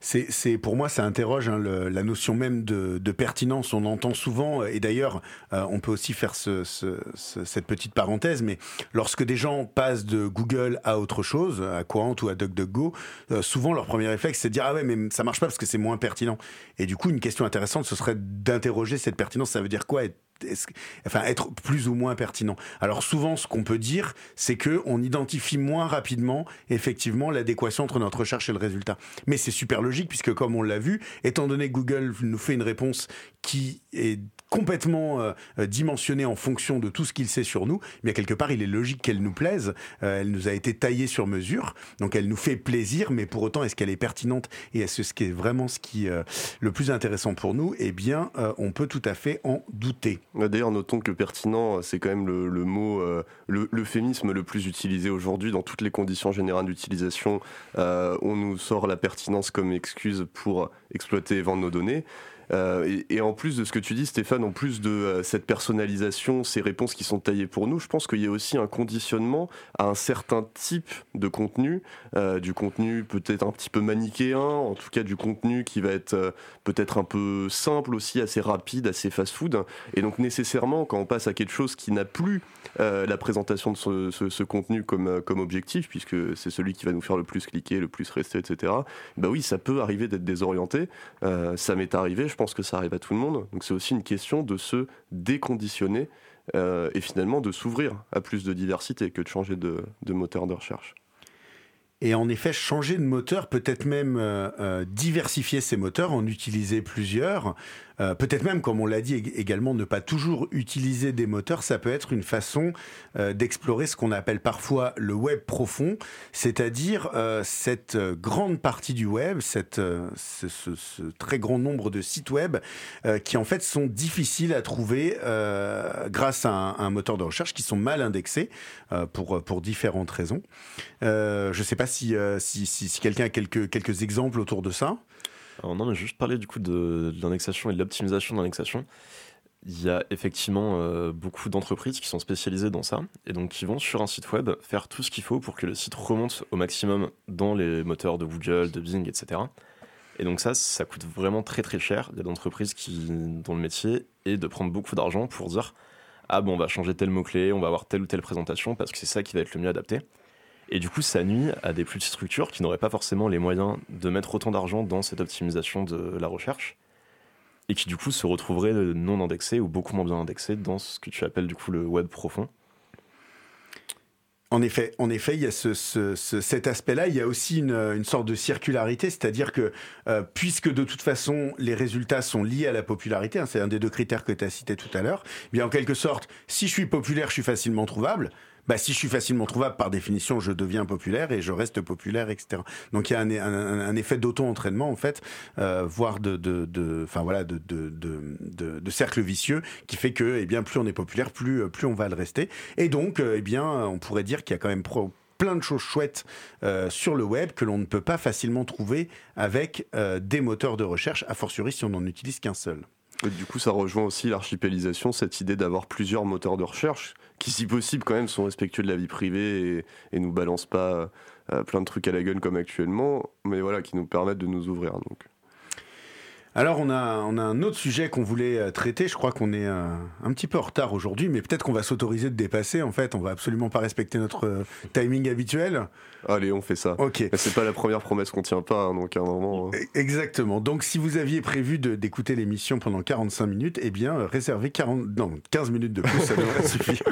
C'est pour moi, ça interroge hein, la notion même de, pertinence. On entend souvent, et d'ailleurs, euh, on peut aussi faire ce, cette petite parenthèse, mais lorsque des gens passent de Google à autre chose, à Quant ou à DuckDuckGo, euh, souvent leur premier réflexe, c'est de dire ah ouais, mais ça marche pas parce que c'est moins pertinent. Et du coup, une question intéressante, ce serait d'interroger cette pertinence. Ça veut dire quoi enfin être plus ou moins pertinent. Alors souvent, ce qu'on peut dire, c'est que on identifie moins rapidement effectivement l'adéquation entre notre recherche et le résultat. Mais c'est super logique puisque comme on l'a vu, étant donné que Google nous fait une réponse qui est complètement euh, euh, dimensionnée en fonction de tout ce qu'il sait sur nous, mais quelque part, il est logique qu'elle nous plaise. Euh, elle nous a été taillée sur mesure, donc elle nous fait plaisir, mais pour autant, est-ce qu'elle est pertinente et est-ce ce qui est vraiment ce qui est le plus intéressant pour nous? Eh bien, on peut tout à fait en douter. D'ailleurs, notons que pertinent, c'est quand même le, mot, l'euphémisme le, plus utilisé aujourd'hui dans toutes les conditions générales d'utilisation. on nous sort la pertinence comme excuse pour exploiter et vendre nos données. Euh, et, en plus de ce que tu dis, Stéphane, en plus de euh, cette personnalisation, ces réponses qui sont taillées pour nous, je pense qu'il y a aussi un conditionnement à un certain type de contenu, euh, du contenu peut-être un petit peu manichéen, en tout cas du contenu qui va être peut-être un peu simple aussi, assez rapide, assez fast-food. Et donc nécessairement, quand on passe à quelque chose qui n'a plus la présentation de ce, contenu comme, objectif, puisque c'est celui qui va nous faire le plus cliquer, le plus rester, etc., bah oui, ça peut arriver d'être désorienté. ça m'est arrivé, je pense que ça arrive à tout le monde. Donc c'est aussi une question de se déconditionner euh, et finalement de s'ouvrir à plus de diversité que de changer de moteur de recherche. Et en effet, changer de moteur, peut-être même euh, euh, diversifier ses moteurs, en utiliser plusieurs, euh, peut-être même, comme on l'a dit également, ne pas toujours utiliser des moteurs, ça peut être une façon d'explorer ce qu'on appelle parfois le web profond, c'est-à-dire cette grande partie du web, cette, ce, très grand nombre de sites web qui en fait sont difficiles à trouver grâce à un, un, moteur de recherche, qui sont mal indexés pour, pour différentes raisons. je ne sais pas euh, si, quelqu'un a quelques, exemples autour de ça. Non, mais juste parler du coup de, l'indexation et de l'optimisation de l'indexation. Il y a effectivement euh, beaucoup d'entreprises qui sont spécialisées dans ça et donc qui vont sur un site web faire tout ce qu'il faut pour que le site remonte au maximum dans les moteurs de Google, de Bing, etc. Et donc ça, ça coûte vraiment très très cher. Il y a d'entreprises qui, dont le métier est de prendre beaucoup d'argent pour dire ah bon, on va changer tel mot-clé, on va avoir telle ou telle présentation parce que c'est ça qui va être le mieux adapté. Et du coup, ça nuit à des plus petites structures qui n'auraient pas forcément les moyens de mettre autant d'argent dans cette optimisation de la recherche et qui du coup se retrouveraient non indexées ou beaucoup moins bien indexées dans ce que tu appelles du coup le web profond. En effet, en effet, il y a ce, cet aspect-là. Il y a aussi une, sorte de circularité, c'est-à-dire que euh, puisque de toute façon les résultats sont liés à la popularité, hein, c'est un des deux critères que tu as cité tout à l'heure. Eh bien en quelque sorte, si je suis populaire, je suis facilement trouvable bah, si je suis facilement trouvable, par définition, je deviens populaire et je reste populaire, etc. Donc il y a un, effet d'auto-entraînement, en fait, euh, voire de, de, voilà, de, cercle vicieux, qui fait que, eh bien, plus on est populaire, plus, plus on va le rester. Et donc, euh, eh bien, on pourrait dire qu'il y a quand même plein de choses chouettes euh, sur le web que l'on ne peut pas facilement trouver avec euh, des moteurs de recherche, a fortiori si on n'en utilise qu'un seul. du coup, ça rejoint aussi l'archipélisation, cette idée d'avoir plusieurs moteurs de recherche qui, si possible, quand même, sont respectueux de la vie privée et, et nous balancent pas euh, plein de trucs à la gueule comme actuellement, mais voilà, qui nous permettent de nous ouvrir. Donc. Alors on a, on a un autre sujet qu'on voulait euh, traiter, je crois qu'on est euh, un petit peu en retard aujourd'hui, mais peut-être qu'on va s'autoriser de dépasser, en fait, on va absolument pas respecter notre euh, timing habituel. Allez, on fait ça. Ok. C'est pas la première promesse qu'on tient pas, hein, donc à un moment... E-, exactement, donc si vous aviez prévu d'écouter l'émission pendant 45 minutes, eh bien réservez 40... non, 15 minutes de plus, ça devrait suffire.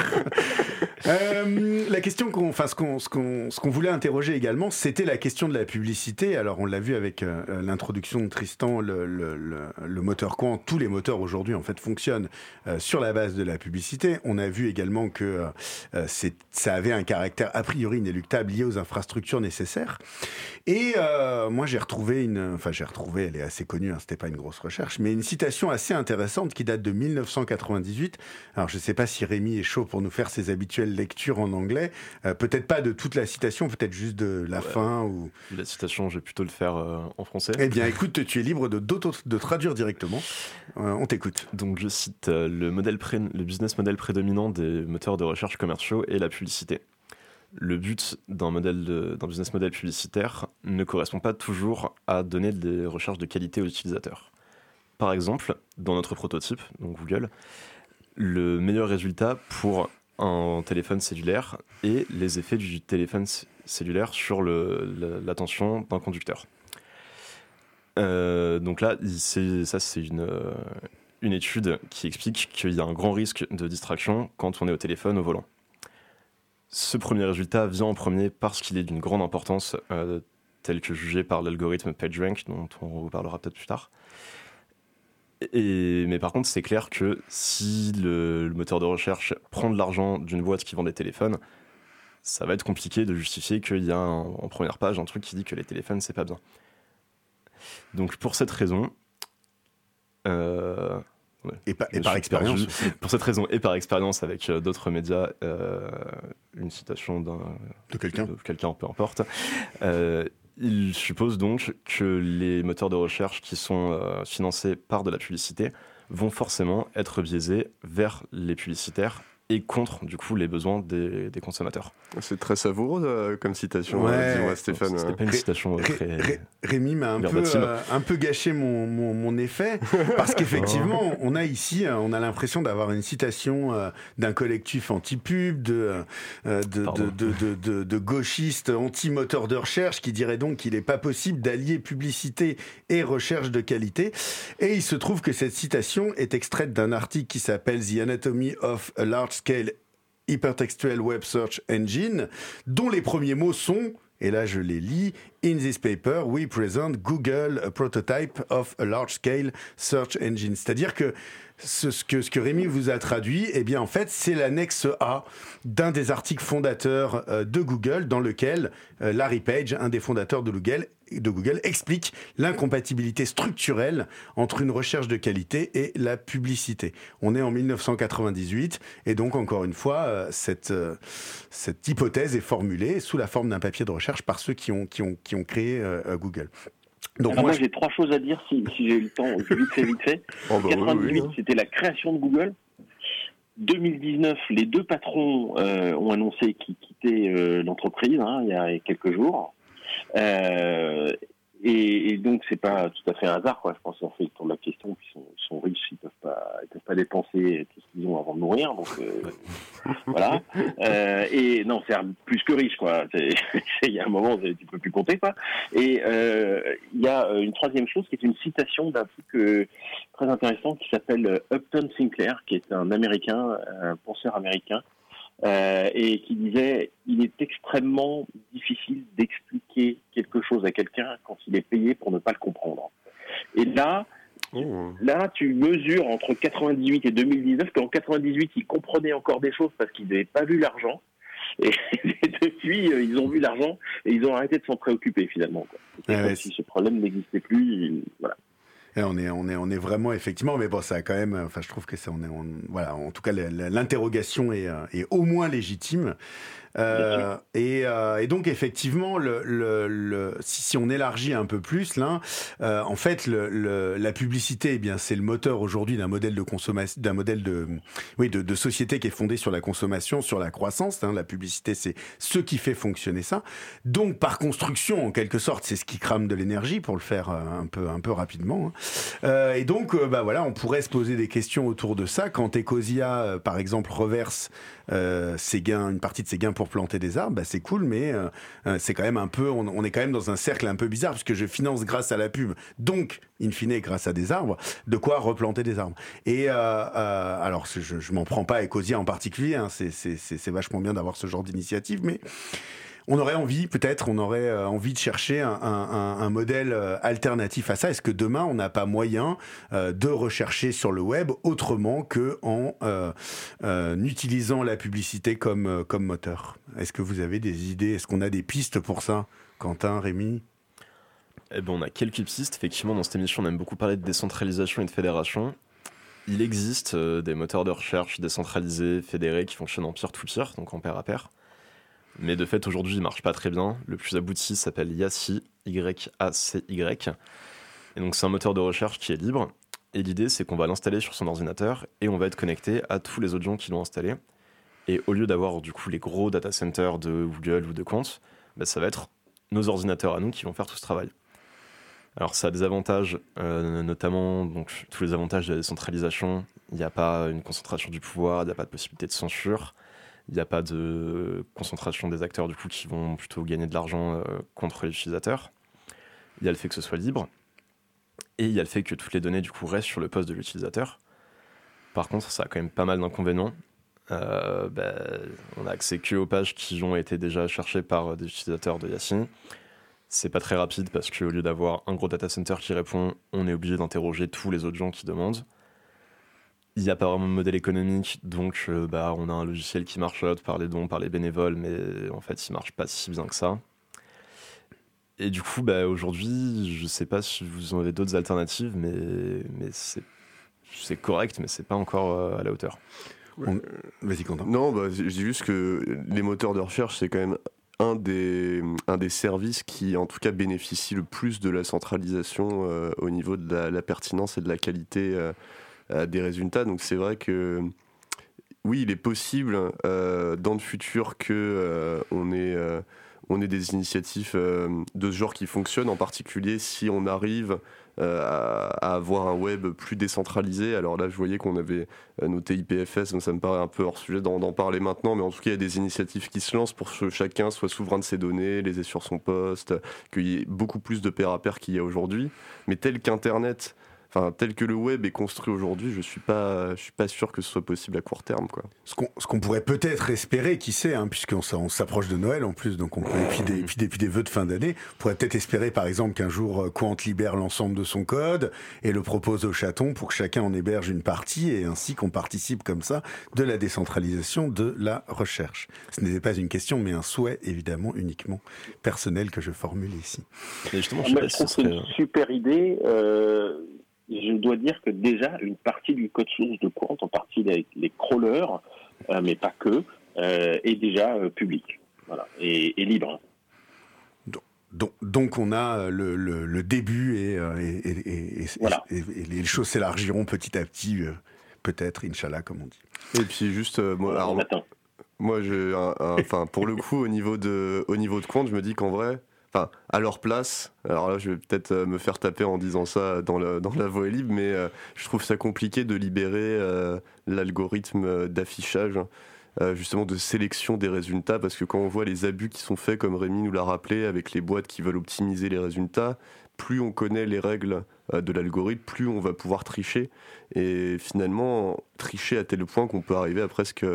La question qu'on, enfin, ce qu'on, ce qu'on, voulait interroger également, c'était la question de la publicité. Alors on l'a vu avec l'introduction de Tristan, le moteur Quant, tous les moteurs aujourd'hui en fait fonctionnent euh, sur la base de la publicité. On a vu également que euh, euh, ça avait un caractère a priori inéluctable lié aux infrastructures nécessaires. Et moi j'ai retrouvé une, enfin j'ai retrouvé, elle est assez connue, hein, c'était pas une grosse recherche, mais une citation assez intéressante qui date de 1998. Alors je sais pas si Rémi est chaud pour nous faire ses habituelles lectures en anglais. peut-être pas de toute la citation, peut-être juste de la fin ou. La citation, je vais plutôt le faire en français. Eh bien, écoute, tu es libre de de traduire directement. Euh, on t'écoute. Donc je cite euh, le, modèle le business model prédominant des moteurs de recherche commerciaux est la publicité. Le but d'un modèle d'un business model publicitaire ne correspond pas toujours à donner des recherches de qualité aux utilisateurs. Par exemple, dans notre prototype, donc Google, le meilleur résultat pour un téléphone cellulaire est les effets du téléphone cellulaire sur l'attention d'un conducteur. Euh, donc là, ça c'est une, une étude qui explique qu'il y a un grand risque de distraction quand on est au téléphone au volant. Ce premier résultat vient en premier parce qu'il est d'une grande importance, euh, tel que jugé par l'algorithme PageRank, dont on reparlera peut-être plus tard. Et, mais par contre, c'est clair que si le, moteur de recherche prend de l'argent d'une boîte qui vend des téléphones, ça va être compliqué de justifier qu'il y a en première page un truc qui dit que les téléphones, c'est pas bien. Donc pour cette raison, euh, et, par expérience. Pour cette raison et par expérience avec euh, d'autres médias, euh, une citation d'un de quelqu'un, quelqu'un peu importe. Il suppose donc que les moteurs de recherche qui sont financés par de la publicité vont forcément être biaisés vers les publicitaires et contre du coup les besoins des, consommateurs. C'est très savoureux euh, comme citation, euh, dis-moi Stéphane. C'était pas une citation euh, très. Rémi m'a un, peu, un peu gâché mon, mon, effet parce qu'effectivement, on a ici, on a l'impression d'avoir une citation d'un collectif anti-pub, de, de, de, de, de, gauchistes anti-moteur de recherche qui dirait donc qu'il n'est pas possible d'allier publicité et recherche de qualité. Et il se trouve que cette citation est extraite d'un article qui s'appelle The Anatomy of a Large Scale Hypertextual Web Search Engine, dont les premiers mots sont, et là je les lis, In this paper, we present Google, a prototype of a large scale search engine. C'est-à-dire que ce, que Rémi vous a traduit, eh bien en fait, c'est l'annexe A d'un des articles fondateurs euh, de Google, dans lequel euh, Larry Page, un des fondateurs de Google, explique l'incompatibilité structurelle entre une recherche de qualité et la publicité. On est en 1998 et donc encore une fois, euh, cette, hypothèse est formulée sous la forme d'un papier de recherche par ceux qui ont, qui qui ont créé Google. Donc moi, j'ai trois choses à dire si, si j'ai eu le temps, vite fait, vite fait. 98, c'était la création de Google. 2019, les deux patrons euh, ont annoncé qu'ils quittaient euh, l'entreprise hein, il y a quelques jours. Euh, et, et, donc c'est pas tout à fait un hasard quoi. Je pense qu'on fait le tour de la question. Puis ils sont, sont, riches, ils peuvent pas, ils peuvent pas dépenser tout ce qu'ils ont avant de mourir. Donc euh, voilà. Euh, et non, c'est plus que riche quoi. Il y a un moment tu peux plus compter quoi. Et euh, il y a une troisième chose qui est une citation d'un truc euh, très intéressant qui s'appelle Upton Sinclair, qui est un Américain, un penseur américain, euh, et qui disait il est extrêmement difficile d'expliquer quelque chose à quelqu'un quand il est payé pour ne pas le comprendre. Et là, oh. là, tu mesures entre 98 et 2019 qu'en 98, ils comprenaient encore des choses parce qu'ils n'avaient pas vu l'argent. Et, depuis, euh, ils ont vu l'argent et ils ont arrêté de s'en préoccuper finalement. Quoi. si ce problème n'existait plus, voilà on est, on est, on est vraiment effectivement, mais bon, ça a quand même. Enfin, je trouve que ça, on est, voilà. En tout cas, l'interrogation est, euh, est, au moins légitime. Euh, euh, et, donc effectivement, le, si, on élargit un peu plus là, euh, en fait, la publicité, eh bien, c'est le moteur aujourd'hui d'un modèle de consommation, d'un modèle de, oui, de, société qui est fondé sur la consommation, sur la croissance. Hein. la publicité, c'est ce qui fait fonctionner ça. Donc, par construction, en quelque sorte, c'est ce qui crame de l'énergie pour le faire un peu, un peu rapidement. Hein. et donc, bah voilà, on pourrait se poser des questions autour de ça. Quand Ecosia, par exemple, reverse ses gains, une partie de ses gains pour planter des arbres, bah, c'est cool, mais euh, euh, c'est quand même un peu, on, est quand même dans un cercle un peu bizarre puisque je finance grâce à la pub, donc in fine grâce à des arbres, de quoi replanter des arbres. Et euh, alors je, je m'en prends pas à Ecosia en particulier, hein, c'est vachement bien d'avoir ce genre d'initiative, mais on aurait envie, peut-être, on aurait euh, envie de chercher un, modèle euh, alternatif à ça. Est-ce que demain, on n'a pas moyen euh, de rechercher sur le web autrement que en utilisant la publicité comme, moteur? Est-ce que vous avez des idées? Est-ce qu'on a des pistes pour ça? Quentin, Rémi? Eh ben, on a quelques pistes. Effectivement, dans cette émission, on aime beaucoup parler de décentralisation et de fédération. Il existe des moteurs de recherche décentralisés, fédérés, qui fonctionnent en peer-to-peer, donc en pair à pair. Mais de fait, aujourd'hui, il marche pas très bien. Le plus abouti s'appelle Yaccy, Y-A-C-Y. Et donc, c'est un moteur de recherche qui est libre. Et l'idée, c'est qu'on va l'installer sur son ordinateur et on va être connecté à tous les autres gens qui l'ont installé. Et au lieu d'avoir du coup les gros data centers de Google ou de compte, bah, ça va être nos ordinateurs à nous qui vont faire tout ce travail. Alors ça a des avantages, euh, notamment donc, tous les avantages de la décentralisation. Il n'y a pas une concentration du pouvoir, il n'y a pas de possibilité de censure. Il n'y a pas de concentration des acteurs du coup qui vont plutôt gagner de l'argent euh, contre l'utilisateur. Il y a le fait que ce soit libre. Et il y a le fait que toutes les données du coup restent sur le poste de l'utilisateur. Par contre, ça a quand même pas mal d'inconvénients. Euh, ben, on a accès que aux pages qui ont été déjà cherchées par des utilisateurs de Yacine. C'est pas très rapide parce qu'au lieu d'avoir un gros data center qui répond, on est obligé d'interroger tous les autres gens qui demandent. Il n'y a pas vraiment de modèle économique, donc euh, bah, on a un logiciel qui marche par les dons, par les bénévoles, mais en fait il marche pas si bien que ça. Et du coup, bah, aujourd'hui, je sais pas si vous en avez d'autres alternatives, mais, mais c'est correct, mais c'est pas encore euh, à la hauteur. Vas-y, Quentin. Non, bah, je dis juste que les moteurs de recherche, c'est quand même un des, un des services qui, en tout cas, bénéficie le plus de la centralisation euh, au niveau de la, pertinence et de la qualité des résultats. Donc c'est vrai que oui, il est possible dans le futur que on ait on ait des initiatives de ce genre qui fonctionnent, en particulier si on arrive euh, à, avoir un web plus décentralisé. Alors là, je voyais qu'on avait euh, noté IPFS, donc ça me paraît un peu hors sujet d'en parler maintenant, mais en tout cas, il y a des initiatives qui se lancent pour que chacun soit souverain de ses données, les ait sur son poste, qu'il y ait beaucoup plus de pair à pair qu'il y a aujourd'hui. Mais tel qu'Internet tel que le web est construit aujourd'hui, je suis pas, je suis pas sûr que ce soit possible à court terme, quoi. Ce qu'on pourrait peut-être espérer, qui sait, hein, puisqu'on on, s'approche de Noël en plus, donc on peut, et puis des, puis des, puis des vœux de fin d'année, on pourrait peut-être espérer, par exemple, qu'un jour euh, Quant libère l'ensemble de son code et le propose aux chatons pour que chacun en héberge une partie et ainsi qu'on participe comme ça de la décentralisation de la recherche. Ce n'était pas une question, mais un souhait évidemment uniquement personnel que je formule ici. justement, je, trouve que c'est une super idée. Euh je dois dire que déjà, une partie du code source de Quant, en partie les, les crawlers, euh, mais pas que, euh, est déjà euh, public voilà, et, libre. Donc, donc, on a le, le, début et, et, et, les choses s'élargiront petit à petit, peut-être, Inch'Allah, comme on dit. Et puis juste, moi, alors, moi enfin, pour le coup, au niveau de, au niveau de Quant, je me dis qu'en vrai, enfin, à leur place. Alors là, je vais peut-être euh, me faire taper en disant ça dans, la voie libre, mais euh, je trouve ça compliqué de libérer euh, l'algorithme d'affichage. justement de sélection des résultats parce que quand on voit les abus qui sont faits comme Rémi nous l'a rappelé avec les boîtes qui veulent optimiser les résultats plus on connaît les règles de l'algorithme plus on va pouvoir tricher et finalement tricher à tel point qu'on peut arriver à presque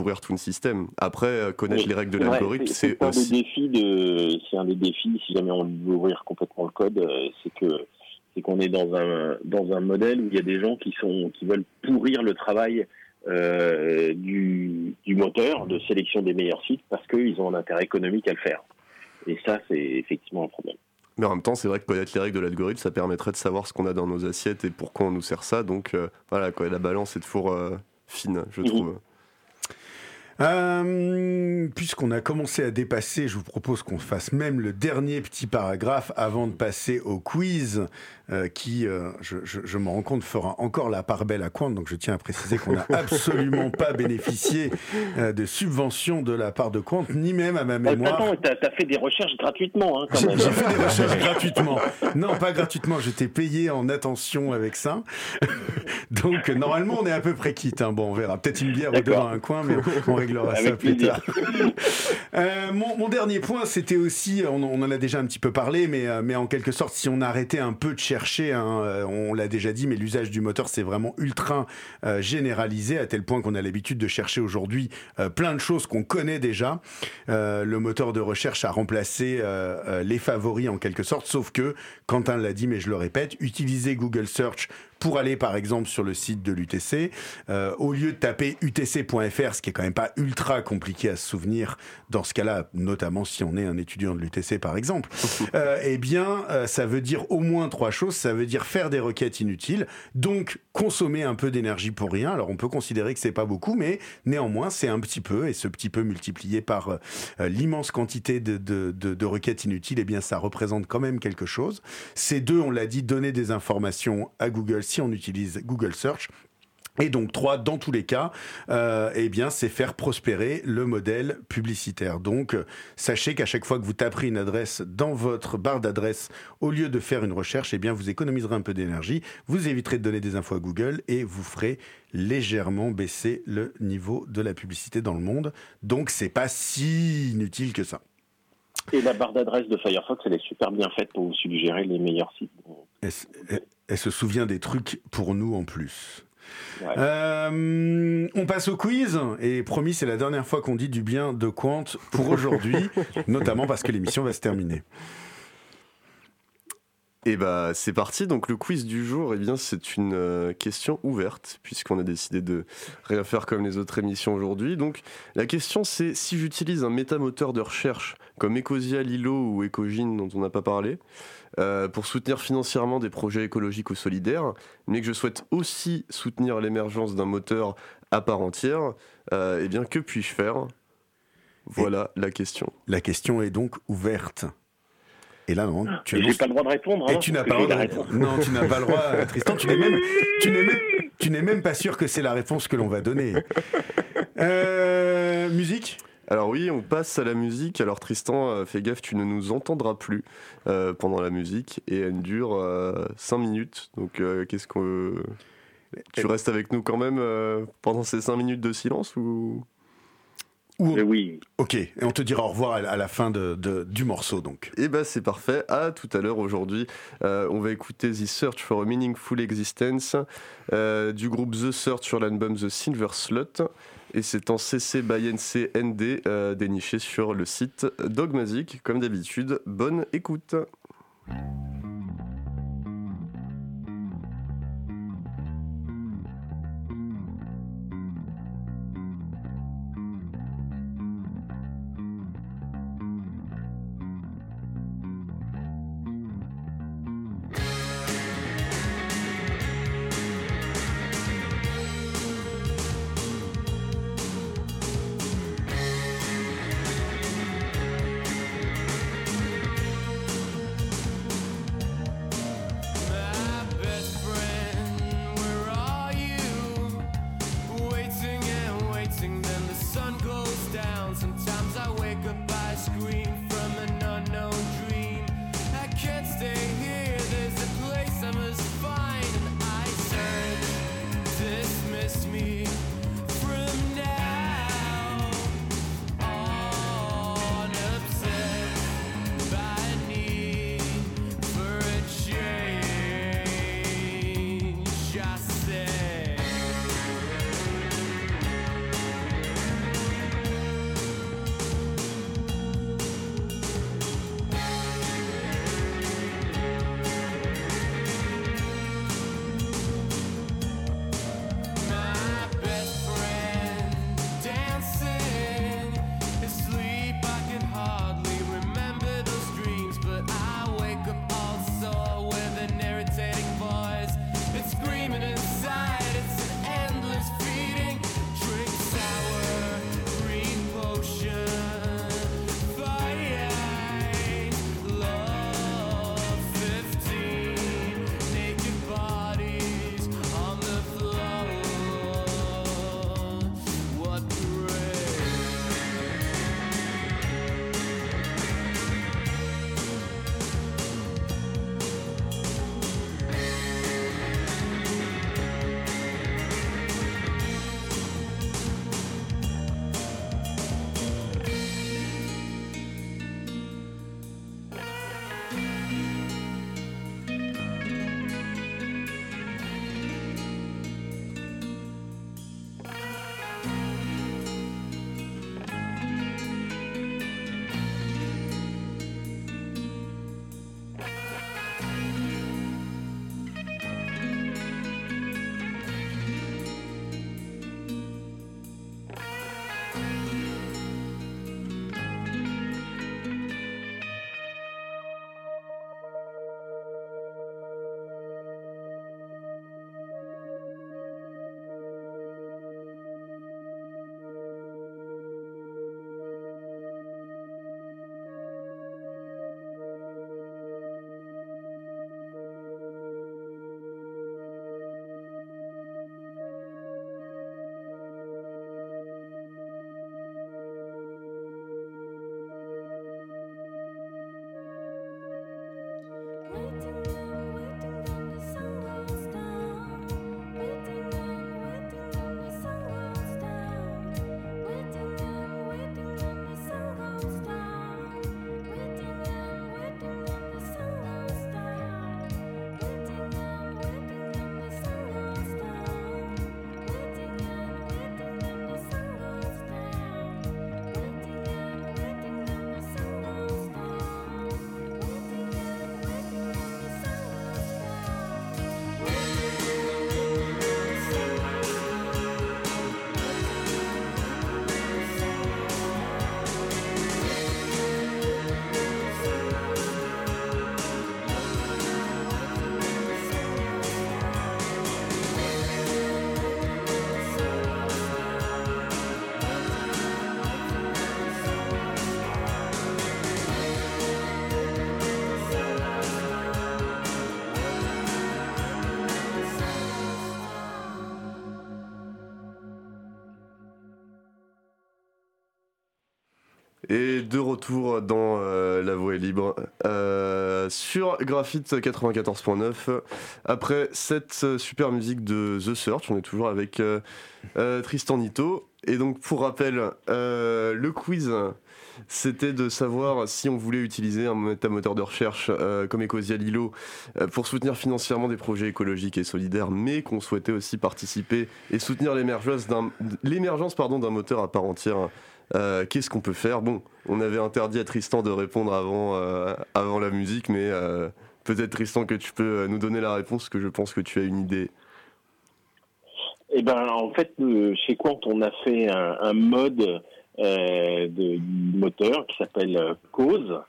pourrir tout le système. Après, euh, connaître les règles de l'algorithme, c'est aussi... De, c'est un des défis, si jamais on veut ouvrir complètement le code, euh, c'est que c'est qu'on est dans un dans un modèle où il y a des gens qui sont qui veulent pourrir le travail euh, du, du moteur de sélection des meilleurs sites parce qu'ils ont un intérêt économique à le faire. Et ça, c'est effectivement un problème. Mais en même temps, c'est vrai que connaître les règles de l'algorithme, ça permettrait de savoir ce qu'on a dans nos assiettes et pourquoi on nous sert ça. Donc voilà, quoi, la balance est toujours fine, je mhm. trouve. Euh, Puisqu'on a commencé à dépasser, je vous propose qu'on fasse même le dernier petit paragraphe avant de passer au quiz euh, qui, euh, je, je, je me rends compte, fera encore la part belle à Quant. Donc je tiens à préciser qu'on n'a absolument pas bénéficié euh, de subventions de la part de Quant, ni même à ma mémoire. Attends, t'as as fait des recherches gratuitement, hein, J'ai fait des recherches gratuitement. Non, pas gratuitement, j'étais payé en attention avec ça. Donc normalement, on est à peu près quitte. Hein. Bon, on verra. Peut-être une bière ou deux dans un coin, mais on réglera ça plus tard. euh, mon, mon, dernier point, c'était aussi, on, on, en a déjà un petit peu parlé, mais, mais en quelque sorte, si on arrêtait un peu de chercher Hein, euh, on l'a déjà dit, mais l'usage du moteur c'est vraiment ultra euh, généralisé à tel point qu'on a l'habitude de chercher aujourd'hui euh, plein de choses qu'on connaît déjà. le moteur de recherche a remplacé les favoris en quelque sorte, sauf que Quentin l'a dit, mais je le répète, utiliser Google Search pour aller par exemple sur le site de l'UTC, euh, au lieu de taper utc.fr, ce qui est quand même pas ultra compliqué à se souvenir dans ce cas-là, notamment si on est un étudiant de l'UTC par exemple, euh, eh bien euh, ça veut dire au moins trois choses. Ça veut dire faire des requêtes inutiles, donc consommer un peu d'énergie pour rien. Alors on peut considérer que c'est pas beaucoup, mais néanmoins c'est un petit peu, et ce petit peu multiplié par l'immense quantité de, de, de, de requêtes inutiles, eh bien ça représente quand même quelque chose. Ces deux, on l'a dit, donner des informations à Google si on utilise Google Search. Et donc trois, dans tous les cas, euh, eh bien, c'est faire prospérer le modèle publicitaire. Donc, sachez qu'à chaque fois que vous taperez une adresse dans votre barre d'adresse, au lieu de faire une recherche, eh bien, vous économiserez un peu d'énergie, vous éviterez de donner des infos à Google et vous ferez légèrement baisser le niveau de la publicité dans le monde. Donc, c'est pas si inutile que ça. Et la barre d'adresse de Firefox, elle est super bien faite pour vous suggérer les meilleurs sites elle se souvient des trucs pour nous en plus. Euh, on passe au quiz et promis c'est la dernière fois qu'on dit du bien de Quant pour aujourd'hui, notamment parce que l'émission va se terminer. Et bah c'est parti, donc le quiz du jour, eh bien c'est une euh, question ouverte, puisqu'on a décidé de rien faire comme les autres émissions aujourd'hui. Donc la question c'est si j'utilise un métamoteur de recherche comme Ecosia, Lilo ou Ecogine dont on n'a pas parlé, euh, pour soutenir financièrement des projets écologiques ou solidaires, mais que je souhaite aussi soutenir l'émergence d'un moteur à part entière, euh, eh bien que puis-je faire? Voilà la question. La question est donc ouverte. Et là, non, tu n'as pas le droit de répondre. Et hein, tu n'as pas le droit de répondre. Non, tu n'as pas le droit, Tristan. Tu n'es même, tu n'es même, tu n'es même pas sûr que c'est la réponse que l'on va donner. Euh, musique? Alors oui, on passe à la musique. Alors Tristan, euh, fais gaffe, tu ne nous entendras plus euh, pendant la musique et elle dure 5 minutes. Donc qu'est-ce qu'on... Tu restes avec nous quand même pendant ces 5 minutes de silence ou... Oui. Ok, et on te dira au revoir à la fin de, du morceau donc. Et eh ben c'est parfait. À tout à l'heure aujourd'hui. on va écouter The Search for a Meaningful Existence du groupe The Search sur l'album The Silver Slut et c'est en CC by NCND euh, déniché sur le site Dogmazic. Comme d'habitude, bonne écoute. Et de retour dans euh, La Voix est libre euh, sur Graphite 94.9. Après cette super musique de The Search, on est toujours avec euh, Tristan Nito. Et donc, pour rappel, le quiz, c'était de savoir si on voulait utiliser un moteur de recherche comme Ecosia Lilo pour soutenir financièrement des projets écologiques et solidaires, mais qu'on souhaitait aussi participer et soutenir l'émergence d'un moteur à part entière euh, qu'est-ce qu'on peut faire? Bon, on avait interdit à Tristan de répondre avant, euh, avant la musique, mais euh, peut-être Tristan que tu peux nous donner la réponse, que je pense que tu as une idée. Eh ben, en fait, chez Quant, on a fait un, mode de moteur qui s'appelle Cause.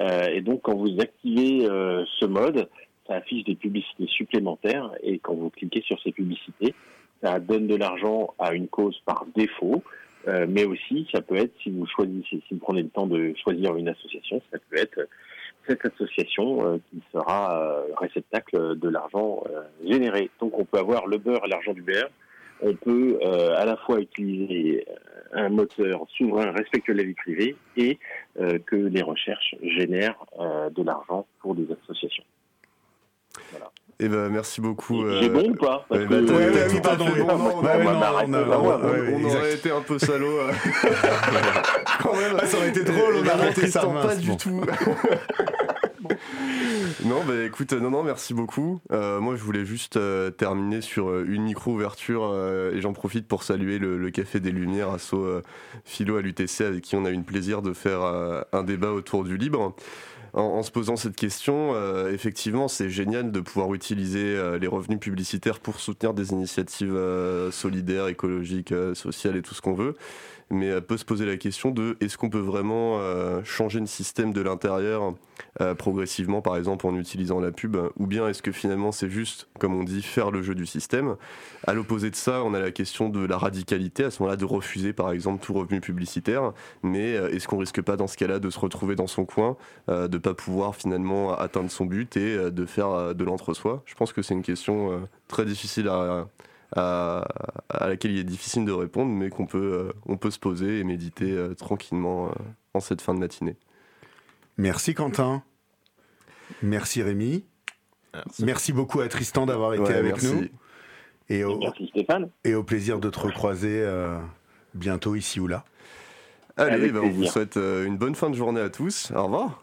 et donc, quand vous activez ce mode, ça affiche des publicités supplémentaires. Et quand vous cliquez sur ces publicités, ça donne de l'argent à une cause par défaut. Euh, mais aussi, ça peut être, si vous choisissez, si vous prenez le temps de choisir une association, ça peut être cette association euh, qui sera euh, réceptacle de l'argent généré. Donc on peut avoir le beurre et l'argent du beurre. On peut à la fois utiliser un moteur souverain respectueux de la vie privée et que les recherches génèrent de l'argent pour des associations. Eh ben, merci beaucoup. J'ai bon ou pas On aurait été un peu salaud. Euh. Ah, ça aurait été drôle, on a arrêté ça. Pas du tout. non, bah écoute, non, non, merci beaucoup. Euh, moi, je voulais juste euh, terminer sur une micro-ouverture et j'en profite pour saluer le, Café des Lumières, asso philo à l'UTC, avec qui on a eu le plaisir de faire un débat autour du libre en, se posant cette question, euh, effectivement, c'est génial de pouvoir utiliser euh, les revenus publicitaires pour soutenir des initiatives euh, solidaires, écologiques, sociales et tout ce qu'on veut mais peut se poser la question de est-ce qu'on peut vraiment euh, changer le système de l'intérieur euh, progressivement, par exemple en utilisant la pub, ou bien est-ce que finalement c'est juste, comme on dit, faire le jeu du système? À l'opposé de ça, on a la question de la radicalité, à ce moment-là, de refuser par exemple tout revenu publicitaire, mais euh, est-ce qu'on risque pas dans ce cas-là de se retrouver dans son coin, de ne pas pouvoir finalement atteindre son but et de faire de l'entre-soi? Je pense que c'est une question très difficile à, laquelle il est difficile de répondre, mais qu'on peut, euh, on peut se poser et méditer euh, tranquillement euh, en cette fin de matinée. Merci Quentin. Merci Rémi. Merci, beaucoup à Tristan d'avoir été avec nous. Et au, merci Stéphane. Et au plaisir de te recroiser bientôt ici ou là. Allez, ben, on vous souhaite une bonne fin de journée à tous. Au revoir.